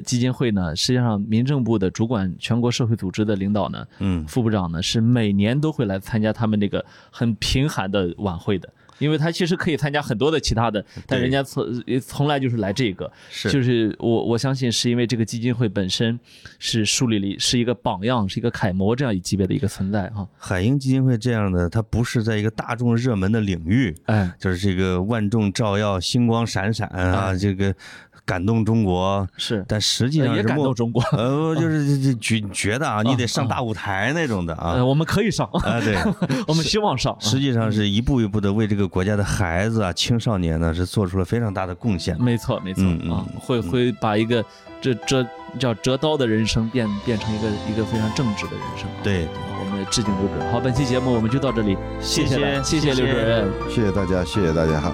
基金会呢，实际上民政部的主管全国社会组织的领导呢，嗯，副部长呢是每年都会来参加他们这个很贫寒的晚会的。因为他其实可以参加很多的其他的，但人家从呃从来就是来这个，是就是我我相信是因为这个基金会本身是树立了是一个榜样，是一个楷模这样一级别的一个存在哈。海鹰基金会这样的，它不是在一个大众热门的领域，哎，就是这个万众照耀、星光闪闪啊，哎这个感动中国，是但实际上呃也是感动中国。呃，就是这这觉觉得啊，你得上啊大舞台那种的 呃，啊，我们可以上，啊，对，我们希望上。啊实际上是一步一步的为这个国家的孩子啊、青少年呢，是做出了非常大的贡献。没错，没错啊，会会把一个这这叫折刀的人生变变成一个一个非常正直的人生。对，啊，我们致敬刘主任。好，本期节目我们就到这里，谢谢谢谢谢刘主任。谢谢大家，谢谢大家哈。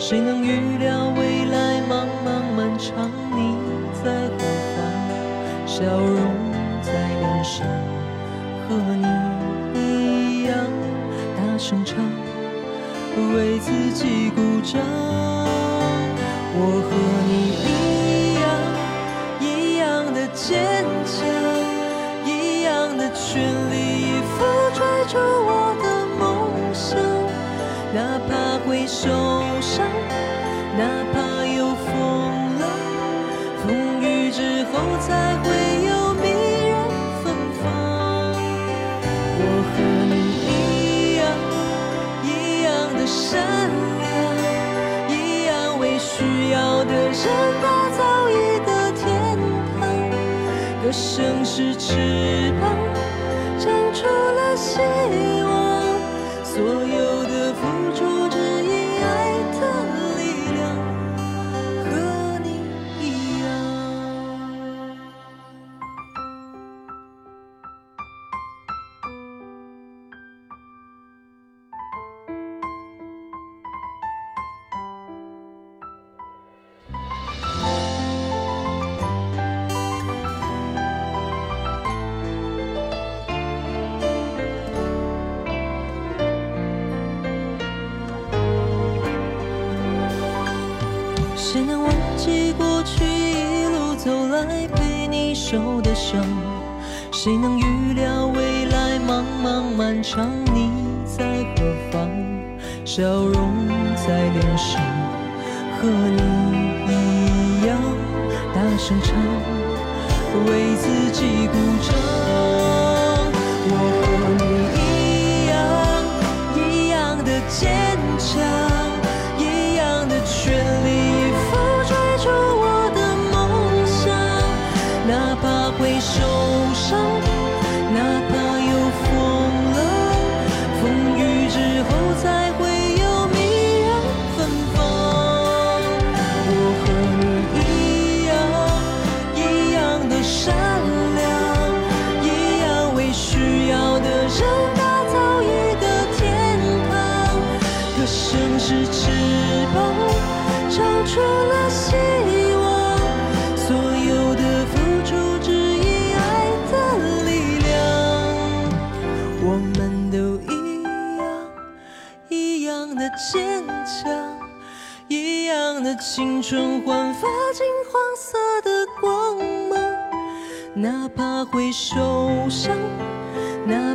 谁能预料未来茫茫漫长？你在何方？笑容在脸上，和你一样大声唱，为自己鼓掌。我和你一样，一样的坚强，一样的全力正。是翅膀，哪怕会受伤，哪